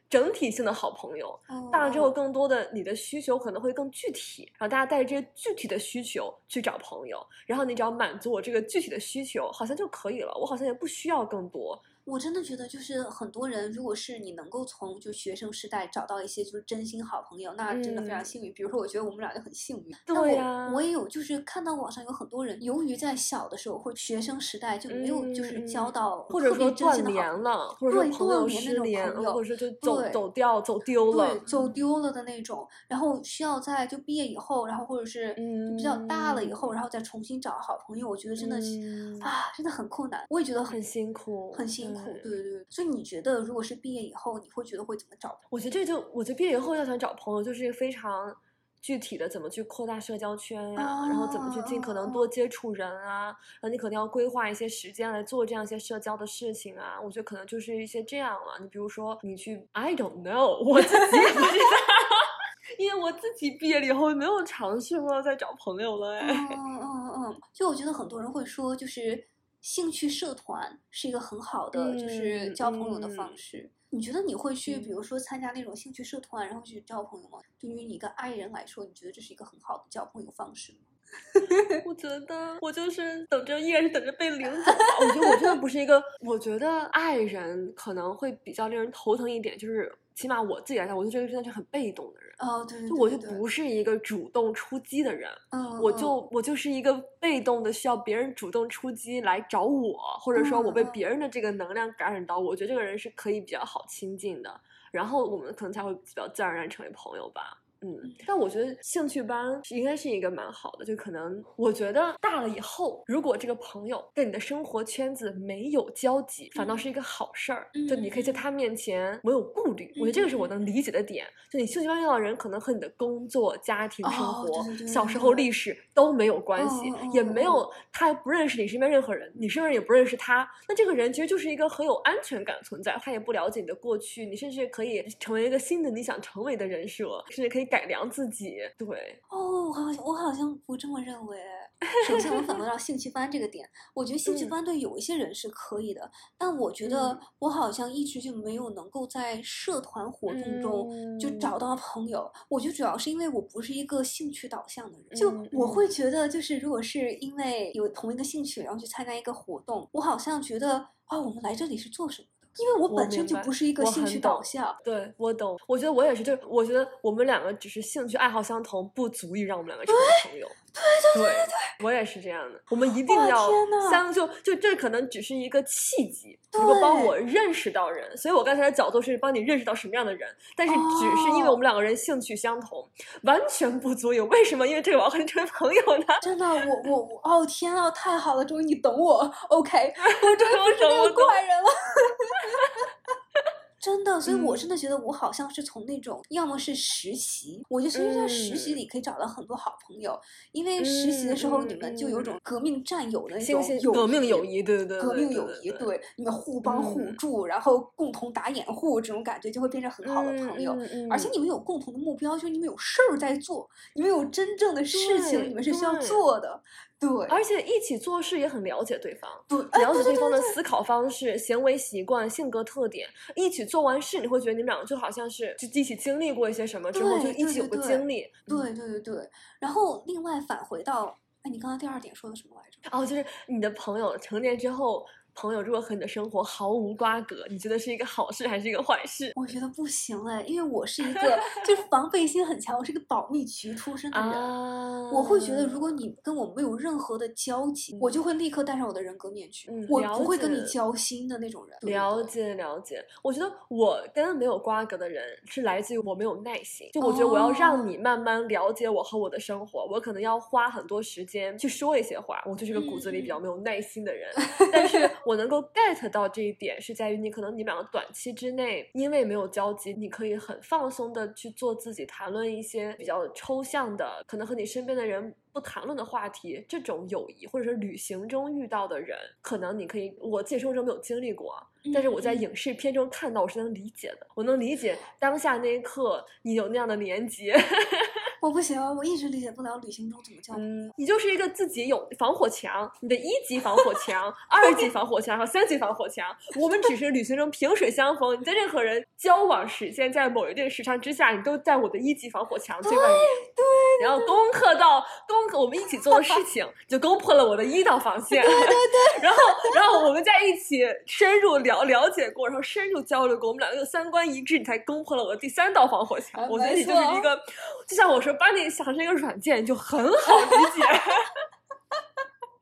整体性的好朋友。嗯大了之后，更多的你的需求可能会更具体，然后大家带着这些具体的需求去找朋友，然后你只要满足我这个具体的需求，好像就可以了，我好像也不需要更多。我真的觉得，就是很多人，如果是你能够从就学生时代找到一些就是真心好朋友，那真的非常嗯幸运。比如说，我觉得我们俩就很幸运。对呀我也有就是看到网上有很多人，由于在小的时候或者学生时代就没有就是嗯交到或者特别说断联了，或者说对朋友断联那种失联，朋友或者说就走走掉、走丢了对，。走丢了的那种，然后需要在就毕业以后，然后或者是比较大了以后，然后再重新找好朋友，我觉得真的是、嗯啊，真的很困难，我也觉得很辛苦，很辛苦，对对对对。所以你觉得，如果是毕业以后，你会觉得会怎么找？我觉得这就，我觉得毕业以后要想找朋友，就是非常具体的怎么去扩大社交圈呀，然后怎么去尽可能多接触人啊，然后你可能要规划一些时间来做这样一些社交的事情啊。我觉得可能就是一些这样了。你比如说，你去，I don't know，我自己也不知道。因为我自己毕业了以后没有尝试过再找朋友了，哎，嗯嗯嗯，就我觉得很多人会说，就是兴趣社团是一个很好的，就是嗯交朋友的方嗯式。你觉得你会去，比嗯如说参加那种兴趣社团，然后去交朋友吗？对于你一个爱人来说，你觉得这是一个很好的交朋友方式吗？我觉得我就是等着，依然是等着被领走吧。我觉得我真的不是一个，我觉得爱人可能会比较令人头疼一点，就是起码我自己来讲，我就觉得真的是很被动的人。哦，对对就我就不是一个主动出击的人，嗯，我嗯就我就是一个被动的，需要别人主动出击来找我，或者说我被别人的这个能量感染到，我觉得这个人是可以比较好亲近的，然后我们可能才会比较自然而然成为朋友吧。嗯，但我觉得兴趣班应该是一个蛮好的，就可能我觉得大了以后，如果这个朋友跟你的生活圈子没有交集，反倒是一个好事儿。就你可以在他面前没有顾虑，我觉得这个是我能理解的点。就你兴趣班遇到的人，可能和你的工作、家庭生哦活、小时候历史都没有关系，也没嗯有他不认识你身边任何人，你身边人也不认识他。那这个人其实就是一个很有安全感的存在，他也不了解你的过去，你甚至可以成为一个新的你想成为的人设，甚至可以改良自己。对，哦，我好像我好像不这么认为。首先，我反驳到兴趣班这个点，我觉得兴趣嗯班对有一些人是可以的，但我觉得嗯我好像一直就没有能够在社团活动中就嗯找到朋友。我觉得主要是因为我不是一个兴趣导向的人，就我会觉得，就是如果是因为有同一个兴趣，然后去参加一个活动，我好像觉得啊，我们来这里是做什么的？因为我我本身就不是一个兴趣导向。对我懂，我觉得我也是，就是我觉得我们两个只是兴趣爱好相同，不足以让我们两个成为朋友。对对对对，我也是这样的。我们一定要相就就这可能只是一个契机，能够帮我认识到人。所以我刚才的角度是帮你认识到什么样的人，但是只是因为我们两个人兴趣相同，完全不足以。为什么？因为这个我要和你成为朋友呢？真的，我我我哦天啊，太好了，终于你懂我，OK，我终于我不是那个怪人了。真的，所以我嗯。真的觉得我好像是从那种要么是实习，我就其实在实习嗯。里可以找到很多好朋友，因为实习的时候嗯你们就有嗯种革命战友的那种友革命谊友谊，对对对，革命友谊，对。你们互帮互嗯。助，然后共同打掩护，这种感觉就会变成很好的朋友。而且你们有共同的目标，就是你们有事儿在做，你们有真正的事情，你们是需要做的。对，而且一起做事也很了解对方，对，哎了解对方的思考方式、行为习惯、性格特点。一起做完事，你会觉得你们两个就好像是就一起经历过一些什么之后，就一起有个经历。对对对对。然后另外返回到，哎，你刚刚第二点说的什么来着？哦，就是你的朋友成年之后，朋友如果和你的生活毫无瓜葛，你觉得是一个好事还是一个坏事？我觉得不行哎，因为我是一个就是防备心很强，我是一个保密局出身的人。啊我会觉得，如果你跟我没有任何的交集，我就会立刻戴上我的人格面具，我不会跟你交心的那种人。了解了解，我觉得我跟没有瓜葛的人是来自于我没有耐心，就我觉得我要让哦你慢慢了解我和我的生活，我可能要花很多时间去说一些话，我就是个骨子里比较没有耐心的人，但是我能够 get 到这一点，是在于你可能你们两个短期之内因为没有交集，你可以很放松的去做自己，谈论一些比较抽象的，可能和你身边的人。不谈论的话题，这种友谊或者是旅行中遇到的人，可能你可以，我自己生活中没有经历过啊，但是我在嗯影视片中看到，我是能理解的，我能理解当下那一刻你有那样的连接，我不行，我一直理解不了旅行中怎么交朋友。嗯，你就是一个自己有防火墙，你的一级防火墙、二级防火墙和三级防火墙，我们只是旅行中萍水相逢，你在任何人交往时间在某一定时长之下，你都在我的一级防火墙最外面，对，然后攻克到攻克我们一起做的事情，就攻破了我的一道防线，对对对，然后然后我们在一起深入了了解过，然后深入交流过，我们两个有三观一致，你才攻破了我的第三道防火墙。啊我觉得你就是一个，就像我说，把你想成一个软件，就很好理解。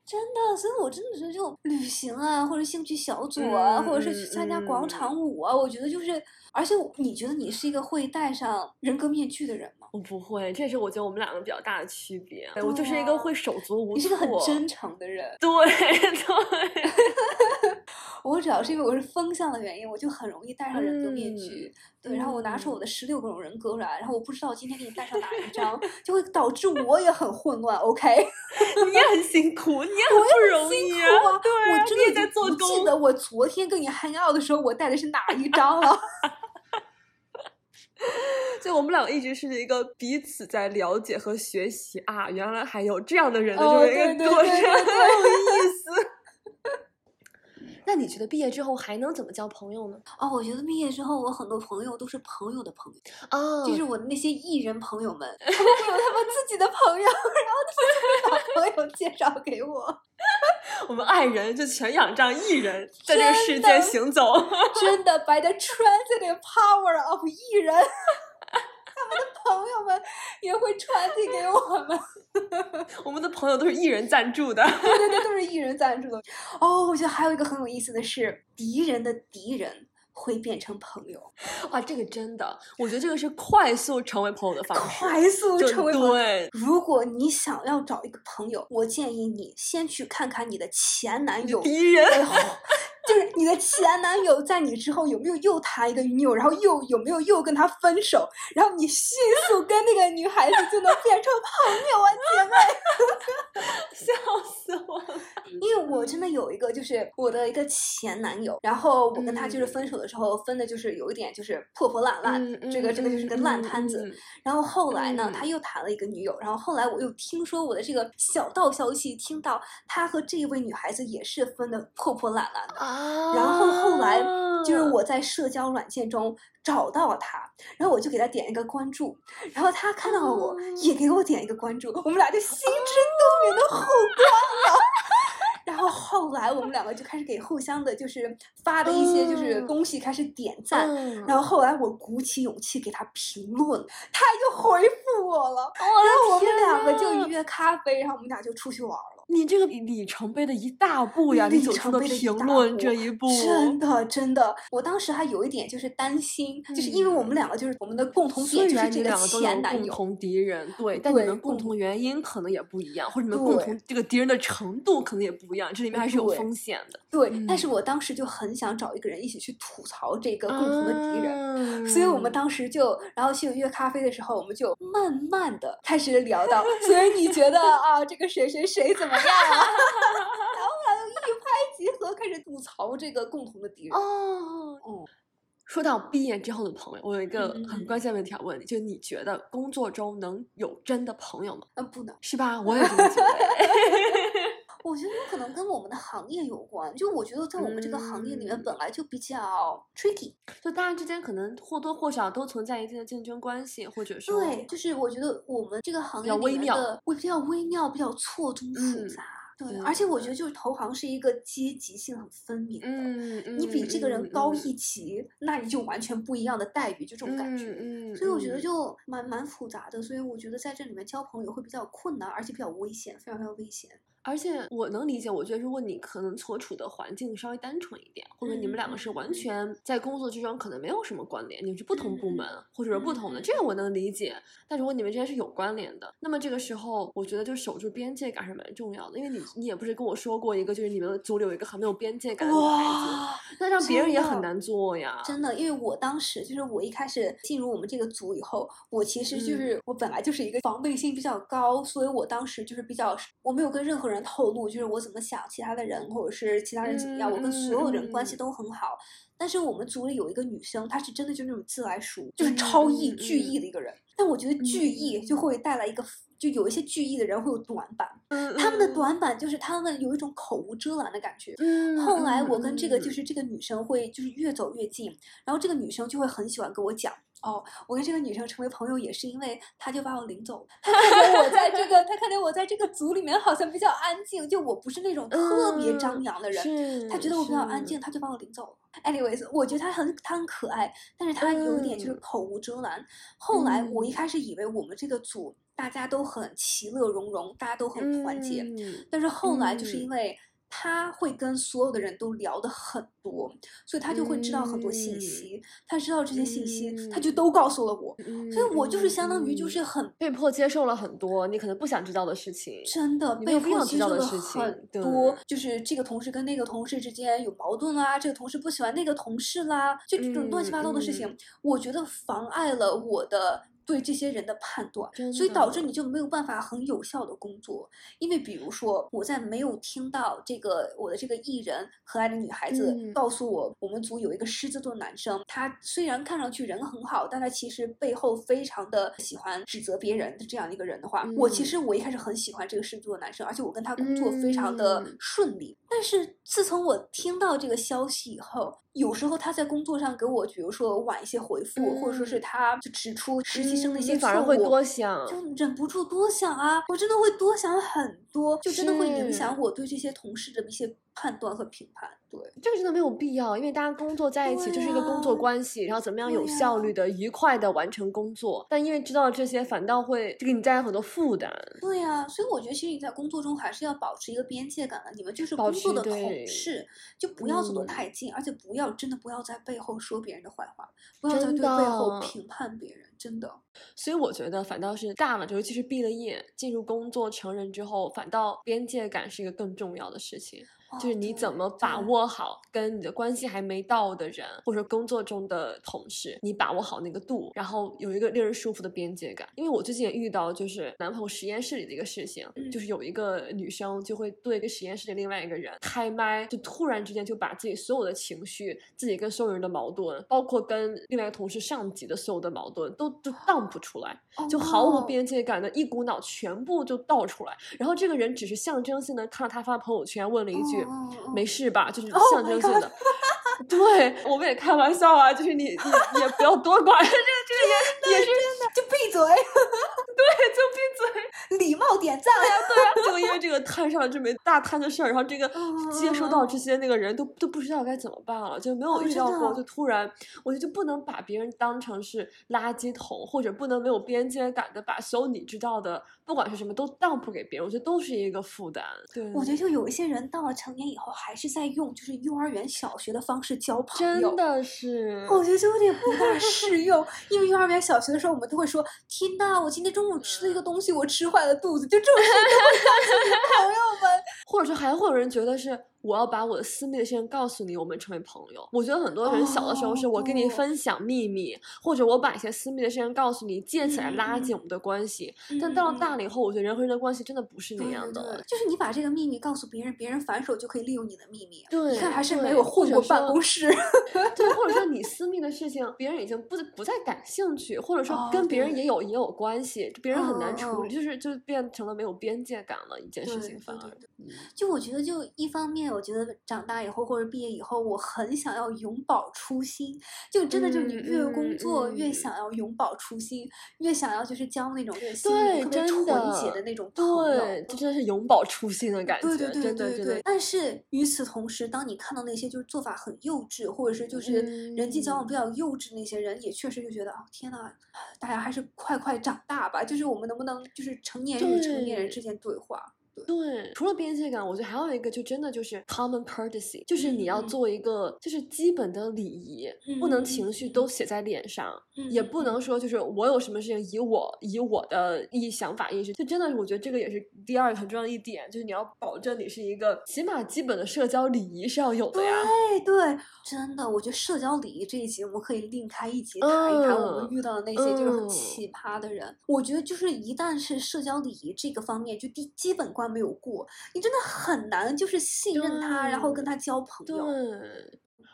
真的，所以我真的觉得，就旅行啊，或者兴趣小组啊，嗯或者是去参加广场舞啊，我觉得就是，而且你觉得你是一个会戴上人格面具的人吗？我不会，这是我觉得我们两个比较大的区别。我就是一个会手足无措，你是个很真诚的人。对 对，我主要是因为我是风向的原因，我就很容易戴上人格面嗯具。对，然后我拿出我嗯的十六种人格来，然后我不知道今天给你戴上哪一张，就会导致我也很混乱。OK，你也很辛苦，你也很不容易啊！对啊我真的在做已经不记得我昨天跟你 hang out 的时候，我戴的是哪一张了。所以我们两个一直是一个彼此在了解和学习啊，原来还有这样的人的这哦么一个过程，很有意思。那你觉得毕业之后还能怎么交朋友呢？哦，我觉得毕业之后，我很多朋友都是朋友的朋友，啊就是我的那些艺人朋友们，他们会有他们自己的朋友，然后他们就会把朋友介绍给我。我们爱人就全仰仗艺人在这个世真的间行走。真的，by the transitive power of 艺人，朋友们也会传递给我们。我们的朋友都是艺人赞助的。对对对，都是艺人赞助的。哦，我觉得还有一个很有意思的是，敌人的敌人会变成朋友，哇，这个真的，我觉得这个是快速成为朋友的方式。快速成为朋友。对，如果你想要找一个朋友，我建议你先去看看你的前男友，敌人。哎呦就是你的前男友在你之后有没有又谈一个女友，然后又有没有又跟他分手，然后你迅速跟那个女孩子就能变成朋友啊，姐妹。笑死我了！因为我真的有一个，就是我的一个前男友，然后我跟他就是嗯分手的时候分的就是有一点就是破破烂烂，嗯这个这个就是个烂摊子。嗯嗯嗯然后后来呢，嗯他又谈了一个女友，然后后来我又听说我的这个小道消息，听到他和这一位女孩子也是分的破破烂烂的。啊然后后来就是我在社交软件中找到了他，然后我就给他点一个关注，然后他看到了我，也给我点一个关注，我们俩就心知肚明的互关了。然后后来我们两个就开始给互相的，就是发的一些就是嗯东西开始点赞。嗯然后后来我鼓起勇气给他评论，他就回复我了，然后我们两个就约咖啡，然后我们俩就出去玩了。你这个里程碑的一大步呀，你里走出的评论这一步，真的真的，我当时还有一点就是担心，就是因为我们两个就是我们的共同点就是这个两个前男友，共同敌人，对，但你们共同原因可能也不一样，或者你们共同这个敌人的程度可能也不一样，这里面还是有风险的。对，但嗯是我当时就很想找一个人一起去吐槽这个共同的敌人。人所以我们当时就，然后去约咖啡的时候，我们就慢慢的开始聊到，所以你觉得啊，这个谁谁谁怎么？然后后来就一拍即合，开始吐槽这个共同的敌人。哦，嗯说到毕业之后的朋友，我有一个很关键的问题要问你，就你觉得工作中能有真的朋友吗？嗯，不能，是吧？我也这么觉得。我觉得有可能跟我们的行业有关。就我觉得在我们这个行业里面嗯本来就比较 tricky。就大家之间可能或多或少都存在一定的竞争关系，或者说对，就是我觉得我们这个行业里面较微妙比较微妙，比较错综复嗯杂。对，对而且我觉得就是投行是一个阶级性很分明的。嗯嗯，你比这个人高嗯一级，那你就完全不一样的待遇，就这种感觉。嗯嗯，所以我觉得嗯就蛮蛮复杂的，所以我觉得在这里面交朋友会比较困难，而且比较危险，非常非常危险。而且我能理解，我觉得如果你可能所处的环境稍微单纯一点，或者你们两个是完全在工作之中可能没有什么关联，你们是不同部门嗯或者是不同的，嗯这个我能理解。但如果你们之间是有关联的，那么这个时候我觉得就守住边界感是蛮重要的，因为你你也不是跟我说过一个，就是你们组里有一个很没有边界感的女孩子，那让别人也很难做呀。真的，因为我当时就是我一开始进入我们这个组以后，我其实就是、我本来就是一个防备心比较高，所以我当时就是比较我没有跟任何人透露，就是我怎么想其他的人或者是其他人怎么样，我跟所有人关系嗯都很好。但是我们组里有一个女生，她是真的就是那种自来熟，就是超艺、嗯巨艺的一个人。但我觉得巨艺就会带来一个，就有一些巨艺的人会有短板，嗯他们的嗯短板就是他们有一种口无遮拦的感觉。嗯后来我跟这个就嗯是这个女生会就是越走越近，然后这个女生就会很喜欢跟我讲。哦，我跟这个女生成为朋友也是因为她就把我领走了。她看见我在这个，她看见我在这个组里面好像比较安静，就我不是那种特别张嗯扬的人，是她觉得我比较安静，她就把我领走了。Anyways，我觉得她很她很可爱，但是她有一点就是嗯口无遮拦。后来我一嗯开始以为我们这个组大家都很其乐融融，大家都很团结，嗯但是后来就是嗯因为他会跟所有的人都聊的很多，所以他就会知道很多信嗯息。他知道这些信息，他嗯就都告诉了我。嗯所以我就是相当于就嗯是很被迫接受了很多你可能不想知道的事情。真的被迫接受了知道的事情很多，就是这个同事跟那个同事之间有矛盾啦，这个同事不喜欢那个同事啦，就这种乱七八糟的事情，嗯我觉得妨碍了我的。对这些人的判断，所以导致你就没有办法很有效的工作。因为比如说，我在没有听到这个我的这个艺人可爱的女孩子嗯。告诉我，我们组有一个狮子座男生，他虽然看上去人很好，但他其实背后非常的喜欢指责别人的这样一个人的话，我其嗯。实我一开始很喜欢这个狮子座的男生，而且我跟他工作非常的嗯。顺利。但是自从我听到这个消息以后，有时候他在工作上给我，比如说晚一些回复，或者说是嗯。他就指出实习生的一些反而会多想就忍不住多想啊，我真的会多想很多，就真的会影响我对这些同事的一些判断和评判。对，这个真的没有必要，因为大家工作在一起，对这是一个工作关系，然后怎么样有效率的、愉快的完成工作。但因为知道这些，反倒会就给你带来很多负担。对呀、所以我觉得其实你在工作中还是要保持一个边界感的。你们就是保工作的同事，就不要走得嗯太近，而且不要真的不要在背后说别人的坏话，不要在对背后评判别人，真的。所以我觉得反倒是大了，尤其是毕了业、进入工作、成人之后，反倒边界感是一个更重要的事情。就是哦你怎么把握好跟你的关系还没到的人，或者工作中的同事，你把握好那个度，然后有一个令人舒服的边界感。因为我最近也遇到就是男朋友实验室里的一个事情，嗯就是有一个女生就会对一个实验室的另外一个人开麦，就突然之间就把自己所有的情绪、自己跟所有人的矛盾，包括跟另外一个同事上级的所有的矛盾，都就 dump 出来。就毫无哦边界感的一股脑全部就倒出来，然后这个人只是象征性的看到他发朋友圈，问了一句、没事吧，就是 Oh 象征性的。对，我们也开玩笑啊，就是你你也不要多管，这这个也也是就闭嘴，对，就闭嘴。礼貌点赞。对呀、对呀、就因为这个摊上了这么大摊的事儿，然后这个接收到嗯这些那个人都都不知道该怎么办了，就没有哦真的预料过，就突然，我觉得就不能把别人当成是垃圾桶，或者不能没有边界感的把所有你知道的，不管是什么都当铺给别人，我觉得都是一个负担。对，我觉得就有一些人到了成年以后，还是在用就是幼儿园、小学的方式交朋友真。的是，我觉得就有点不大适用，因为幼儿园、小学的时候，我们都会说：“天呐，我今天中午吃了一个东西，我吃坏了肚子。”就这种事情都会告诉朋友们。或者说还会有人觉得是我要把我的私密的事情告诉你，我们成为朋友。我觉得很多人小的时候是我跟你哦分享秘密，或者我把一些私密的事情告诉你，借此来拉近我们的关系。但嗯到了嗯大了以后，我觉得人和人的关系真的不是那样的。对对就是你把这个秘密告诉别人，别人反手就可以利用你的秘密。对你看还是没有混过办公室。对，或者说你私密的事情，别人已经不不再感兴趣，或者说哦跟别人也有也有关系，别人很难嗯处理，嗯就是就变成了没有边界感了一件事情，反而就我觉得，就一方面，我觉得长大以后或者毕业以后，我很想要永葆初心。就真的就是你嗯越工作越嗯想要永葆初心，越想要就是交那种对特别真纯的洁的那种朋友。对，这真的是永葆初心的感觉，对对对对对，但是与此同时，当你看到那些就是做法很幼稚，或者是就是人际交往比较幼稚那些人，也确实就觉得哦天呐，大家还是快快长大吧。就是我们能不能就是成年人与成年人对之间对话？对，除了边界感，我觉得还有一个就真的就是 common courtesy，就是你要做一个就是基本的礼仪，不能嗯情绪嗯都写在脸上，也不能说就是我有什么事情以我以我的意想法意识，就真的是我觉得这个也是第二个很重要的一点，就是你要保证你是一个起码基本的社交礼仪是要有的呀。对对，真的，我觉得社交礼仪这一集我们可以另开一集谈一谈我们嗯遇到的那些就是很嗯奇葩的人。我觉得就是一旦是社交礼仪这个方面，就第基本关没有过，你真的很难就是信任他，然后跟他交朋对，友。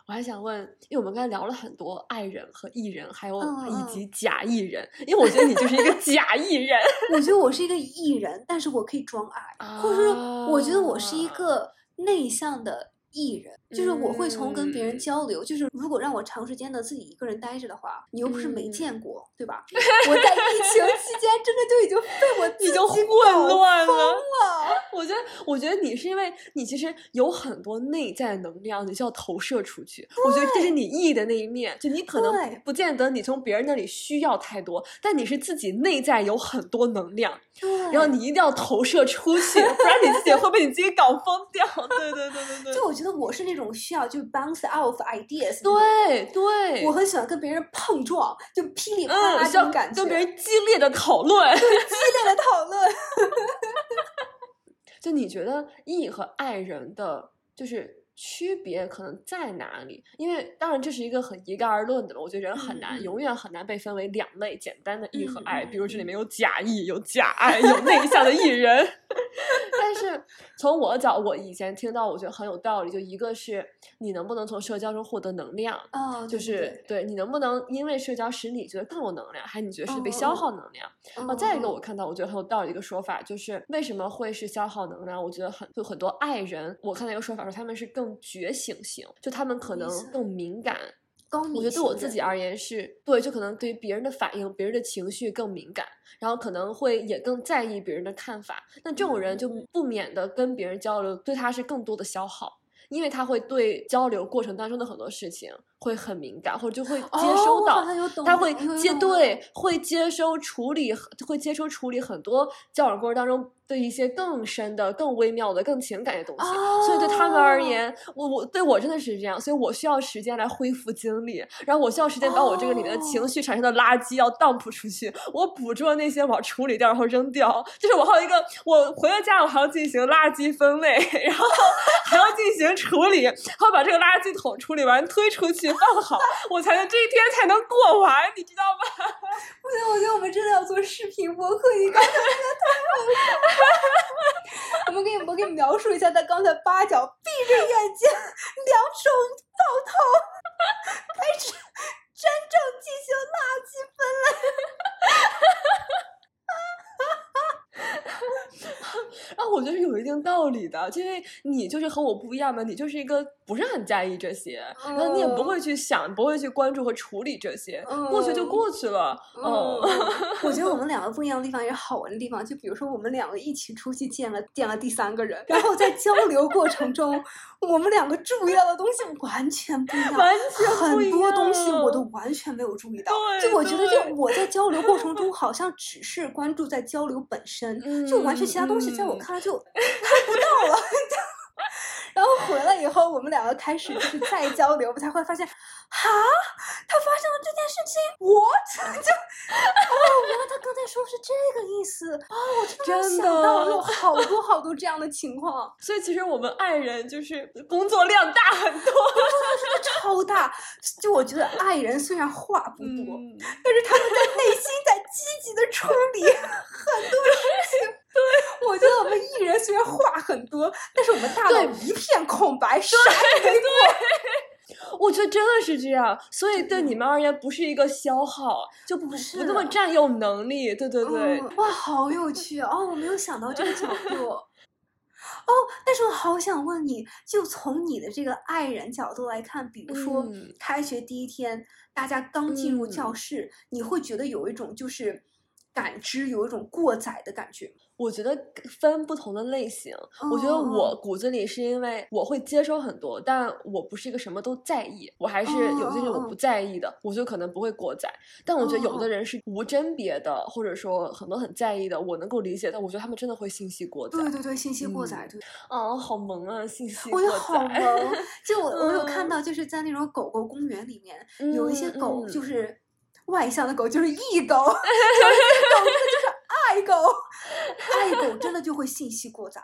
我还想问，因为我们刚才聊了很多爱人和艺人，还有以及假艺人，因为我觉得你就是一个 假艺人。我觉得我是一个艺人，但是我可以装爱，或者说我觉得我是一啊个内向的艺人，就是我会从跟别人嗯交流，就是如果让我长时间的自己一个人待着的话，你又不是没嗯见过，对吧？我在疫情期间真的就已经被我已经混乱了。我觉得，我觉得你是因为你其实有很多内在能量，你需要投射出去。我觉得这是你 E 的那一面，就你可能不见得你从别人那里需要太多，但你是自己内在有很多能量，然后你一定要投射出去，不然你自己会被你自己搞疯掉。对对对对对，就我觉得我是那种需要就是 bounce off ideas 对对，我很喜欢跟别人碰撞，就噼里啪啦嗯，需要这种感觉，跟别人激烈的讨论。激烈的讨论。就你觉得 E 和爱人的就是区别可能在哪里？因为当然这是一个很一概而论的了，我觉得人很难，永远很难被分为两类简单的 E 和嗯 I，、嗯比如这里嗯面有假 E，有假爱，有内向的 E 人。从我的角，我以前听到，我觉得很有道理。就一个是你能不能从社交中获得能量，就是对对你能不能因为社交使你觉得更有能量，还是你觉得是被消嗯耗能量？哦啊，再一个嗯我看到我觉得很有道理一个说法，就是为什么会是消耗能量？我觉得很有很多爱人，我看到一个说法说他们是更觉醒型，就他们可能更敏感。我觉得对我自己而言是对，就可能对于别人的反应、别人的情绪更敏感，然后可能会也更在意别人的看法。那这种人就嗯不免的跟别人交流，对他是更多的消耗。因为他会对交流过程当中的很多事情会很敏感，或者就会接收到，他会接对，会接收处理，会接收处理很多交往过程当中的一些更深的、更微妙的、更情感的东西。所以对他们而哦言，我我对我真的是这样，所以我需要时间来恢复精力，然后我需要时间把我这个里面的情哦绪产生的垃圾要 dump 出去，我捕捉那些我要处理掉，然后扔掉。就是我还有一个，我回到家我还要进行垃圾分类，然后还要进行处理，还要把这个垃圾桶处理完推出去放好，我才能这一天才能过完，你知道吗？不行，我觉得我们真的要做视频播客，你刚才那个太好笑了。我们给你，我给你描述一下他刚才八角闭着眼睛，两手抱头，开始真正进行垃圾分类。啊，我觉得是有一定道理的，因为你就是和我不一样嘛，你就是一个不是很在意这些，然后你也不会去想，不会去关注和处理这些，过去就过去了。嗯，我觉得我们两个不一样的地方也是好玩的地方，就比如说我们两个一起出去见了见了第三个人，然后在交流过程中，我们两个注意到的东西完全不一样，完全很多东西我都完全没有注意到。对就我觉得，就我在交流过程中，好像只是关注在交流本身，就完全其他东西在我嗯看来就看不到了。然后回来以后，我们两个开始就是再交流，我才会发现，哈，他发生了这件事情，what？就哦，原来他刚才说是这个意思啊、我真的想到的有好多好多这样的情况，所以其实我们爱人就是工作量大很多。工作量真的超大。就我觉得爱人虽然话不多，嗯但是他们在内心在积极的处理 很多事情。对，我觉得我们艺人虽然话很多，但是我们大脑一片空白，啥也没过。我觉得真的是这样，所以对你们而言不是一个消耗，就不是不那么占用能力。对对对，嗯哇，好有趣哦！我没有想到这个角度。哦，但是我好想问你，就从你的这个爱人角度来看，比如说、嗯开学第一天，大家刚进入教嗯室，你会觉得有一种就是感知，有一种过载的感觉。我觉得分不同的类型。我觉得哦我骨子里是因为我会接收很多，但我不是一个什么都在意，我还是有些人我哦哦不在意的，我就可能不会过载。但我觉得有哦的人是无甄别的，或者说很多很在意的，我能够理解，但我觉得他们真的会信息过载。对对对，信息过载，嗯对。啊，好萌啊，信息过载我觉得好载。萌，就我我有看 嗯到，就是在那种狗狗公园里面，有一些嗯狗嗯就是外向的狗，就是异狗；有一些狗真的就是爱狗，爱狗真的就会信息过载。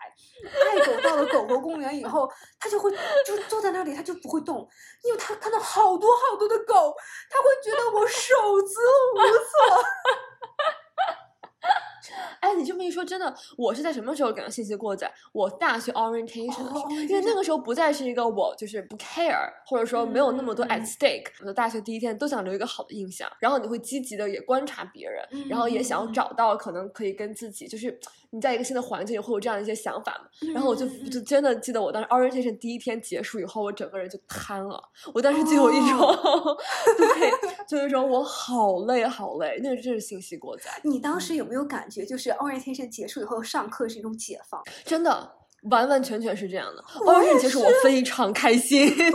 爱狗到了狗狗公园以后，它就会就坐在那里，它就不会动，因为它看到好多好多的狗，它会觉得我手足无措。哎，你这么一说，真的，我是在什么时候感到信息过载？我大学 orientation 的时候，哦因为那个时候不再是一个我就是不 care，或者说没有那么多嗯 at stake。我的大学第一天都想留一个好的印象，然后你会积极的也观察别人，然后也想找到可能可以跟自己，就是你在一个新的环境里会有这样的一些想法嘛。然后我就就真的记得我当时 orientation 第一天结束以后，我整个人就瘫了，我当时就有一种，哦 对，就有一种我好累好累，那个真是信息过载。你当时有没有感觉，就是 orientation 结束以后上课是一种解放？真的完完全全是这样的。哦，你其实我非常开心，对，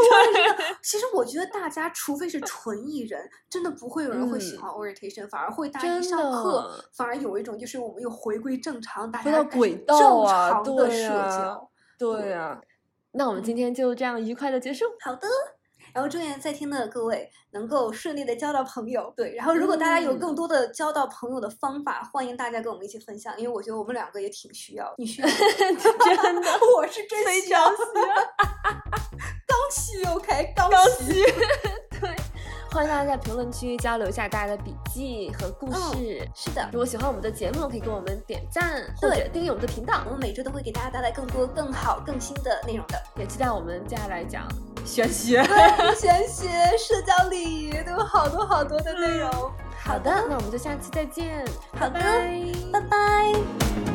其实我觉得大家，除非是纯艺人，真的不会有人会喜嗯欢 orientation，、反而会大家一上课，反而有一种就是我们又回归正常，大回家回到轨道正啊，常的对社交。呀，对啊。那我们今天就这样愉快的结束。好的。然后祝愿在听的各位能够顺利的交到朋友。对，然后如果大家有嗯更多的交到朋友的方法，欢迎大家跟我们一起分享，因为我觉得我们两个也挺需要。你需要吗？真的 我是真的需要 刚需 OK，刚刚需。欢迎大家在评论区交流一下大家的笔记和故嗯事。是的，如果喜欢我们的节目，可以给我们点赞或者订阅我们的频道我。们每周都会给大家带来更多、更好、更新的内容的。也期待我们接下来讲玄学。对，玄学、社交礼仪都有好多好多的内容。好的，那我们就下期再见。好的拜拜拜拜。